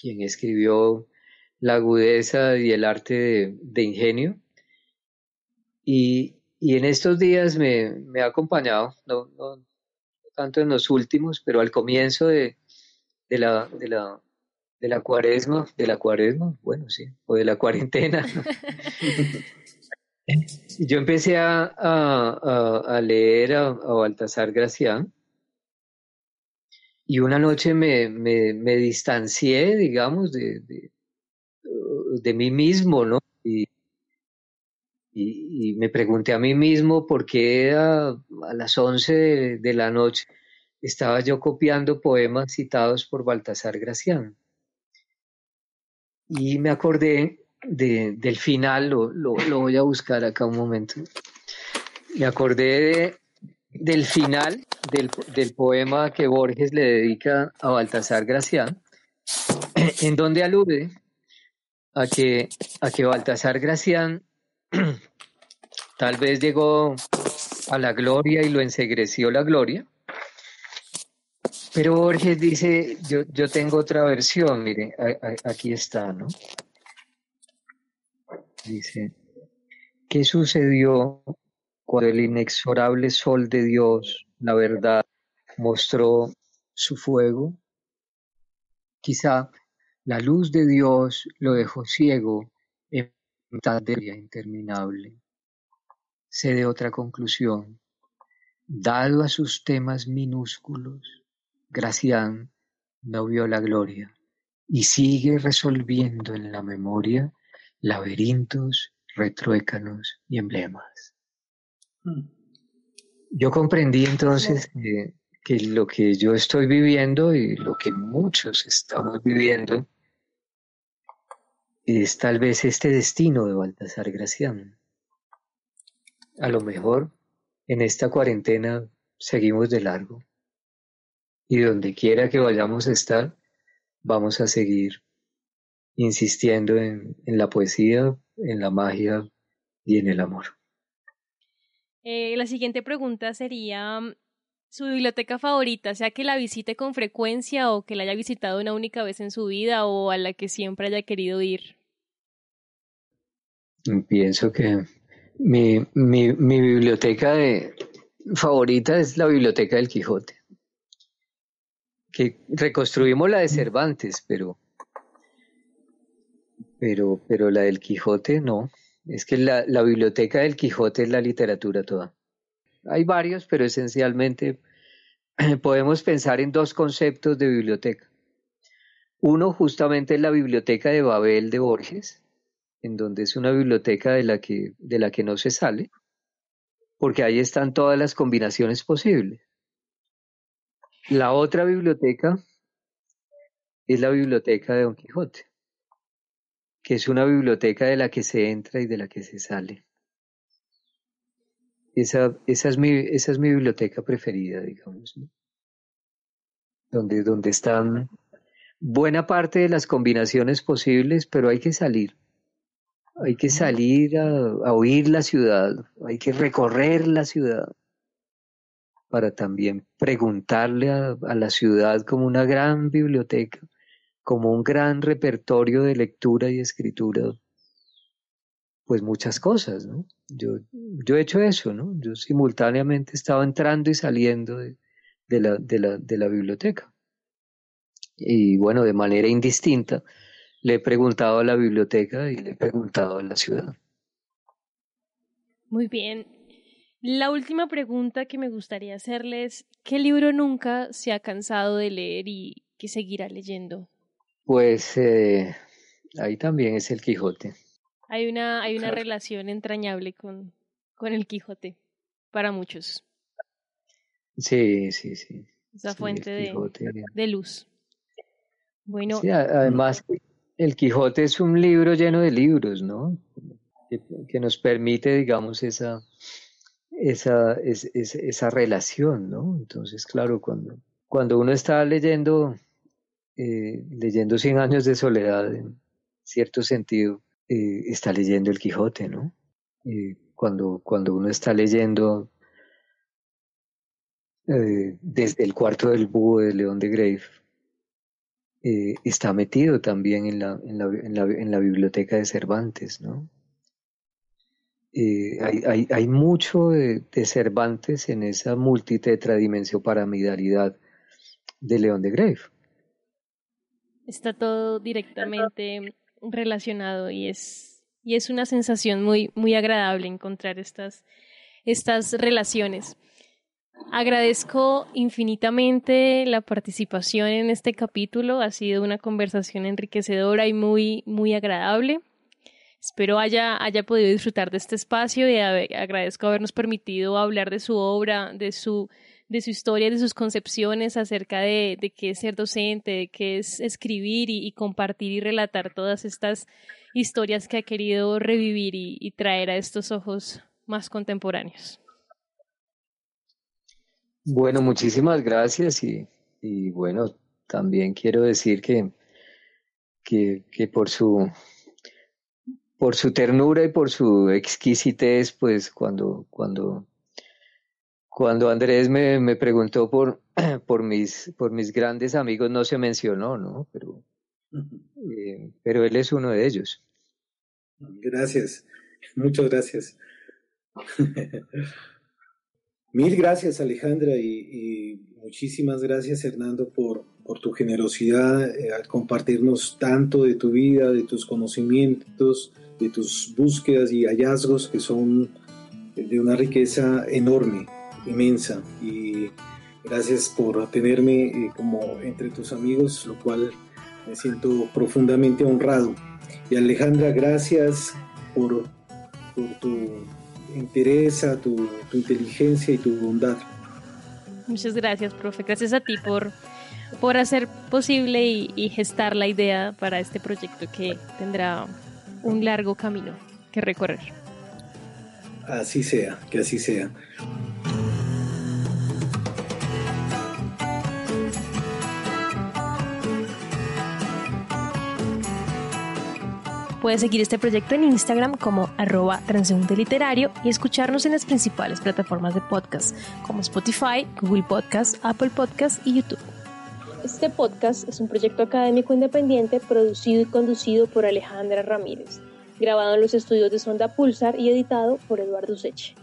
quien escribió La agudeza y el arte de, ingenio. Y, en estos días me, ha acompañado, no, tanto en los últimos, pero al comienzo de, la, de, la, de la cuaresma, de la cuaresma, bueno, sí, o de la cuarentena. *laughs* *laughs* Yo empecé a, a, leer a, a Baltasar Gracián y una noche me, me, me distancié, digamos, de, de, de, mí mismo, ¿no? Y, y, me pregunté a mí mismo por qué a, a las 11 de, de, la noche estaba yo copiando poemas citados por Baltasar Gracián. Y me acordé de, del final, lo, lo, voy a buscar acá un momento. Me acordé de, del final del, del, poema que Borges le dedica a Baltasar Gracián, en donde alude a que, a que Baltasar Gracián *clears throat* tal vez llegó a la gloria y lo ensegreció la gloria. Pero Borges dice, yo, yo tengo otra versión, mire, aquí está, ¿no? Dice, ¿qué sucedió cuando el inexorable sol de Dios, la verdad, mostró su fuego, quizá la luz de Dios lo dejó ciego en mitad de día interminable. Sé de otra conclusión. Dado a sus temas minúsculos, Gracián no vio la gloria y sigue resolviendo en la memoria laberintos, retruécanos y emblemas. Mm. Yo comprendí entonces que, lo que yo estoy viviendo y lo que muchos estamos viviendo es tal vez este destino de Baltasar Gracián. A lo mejor en esta cuarentena seguimos de largo y donde quiera que vayamos a estar, vamos a seguir insistiendo en la poesía, en la magia y en el amor. Eh, la siguiente pregunta sería mm, su biblioteca favorita, sea que la visite con frecuencia o que la haya visitado una única vez en su vida o a la que siempre haya querido ir. Pienso que mi, mi, mi biblioteca de, favorita es la biblioteca del Quijote. Que reconstruimos la de Cervantes, pero, pero, pero la del Quijote no. Es que la, la, biblioteca del Quijote es la literatura toda. Hay varios, pero esencialmente *clears throat* podemos pensar en dos conceptos de biblioteca. Uno justamente es la biblioteca de Babel de Borges, en donde es una biblioteca de la que, de la que no se sale, porque ahí están todas las combinaciones posibles. La otra biblioteca es la biblioteca de Don Quijote que es una biblioteca de la que se entra y de la que se sale. Esa, es, mi, biblioteca preferida, digamos, donde, donde están buena parte de las combinaciones posibles, pero hay que salir. Hay que salir a, oír la ciudad, hay que recorrer la ciudad para también preguntarle a, la ciudad como una gran biblioteca como un gran repertorio de lectura y escritura, pues muchas cosas, ¿no? Yo, he hecho eso, ¿no? Yo simultáneamente estaba entrando y saliendo de la biblioteca. Y bueno, de manera indistinta, le he preguntado a la biblioteca y le he preguntado a la ciudad. Muy bien. La última pregunta que me gustaría hacerles, ¿qué libro nunca se ha cansado de leer y que seguirá leyendo? Pues eh, ahí también es el Quijote. Hay una, hay una relación entrañable con, con el Quijote para muchos. Sí, sí, sí. Esa fuente de, de, luz. Bueno. además, el Quijote es un libro lleno de libros, ¿no? Que, nos permite, digamos, esa, esa, esa relación, ¿no? Entonces, claro, cuando, cuando uno está leyendo, eh, leyendo Cien años de soledad, en cierto sentido, eh, está leyendo el Quijote, ¿no? Eh, cuando, cuando uno está leyendo desde el cuarto del búho de León de Grave, está metido también en la, en la, en la, en la biblioteca de Cervantes, ¿no? Eh, hay, hay, hay, mucho de, Cervantes en esa multitetradimensión paramidalidad de León de Grave. Está todo directamente relacionado y es, y es una sensación muy, muy agradable encontrar estas, estas relaciones. Agradezco infinitamente la participación en este capítulo. Ha sido una conversación enriquecedora y muy, muy agradable. Espero haya, haya podido disfrutar de este espacio y agradezco habernos permitido hablar de su obra, de su, de su historia, de sus concepciones acerca de, de qué es ser docente, de qué es escribir y, compartir y relatar todas estas historias que ha querido revivir y, traer a estos ojos más contemporáneos. Bueno, muchísimas gracias y, y bueno, también quiero decir que, que, que por su por su ternura y por su exquisitez, pues cuando, cuando, cuando Andrés me, me preguntó por, *clears throat* por, mis, por mis grandes amigos, no se mencionó, ¿no? Pero, eh, pero él es uno de ellos. Gracias, muchas gracias. *laughs* Mil gracias Alejandra y, muchísimas gracias Hernando por, por tu generosidad eh, al compartirnos tanto de tu vida, de tus conocimientos, de tus búsquedas y hallazgos que son de una riqueza enorme, inmensa. Y gracias por tenerme eh, como entre tus amigos, lo cual me siento profundamente honrado. Y Alejandra, gracias por, por tu interés, tu, tu inteligencia y tu bondad. Muchas gracias, profe. Gracias a ti por, por hacer posible y gestar la idea para este proyecto que tendrá un largo camino que recorrer. Así sea, que así sea. Puedes seguir este proyecto en Instagram como arroba transeúnte literario y escucharnos en las principales plataformas de podcast como Spotify, Google Podcast, Apple Podcast y YouTube. Este podcast es un proyecto académico independiente producido y conducido por Alejandra Ramírez, grabado en los estudios de Sonda Pulsar y editado por Eduardo Seche.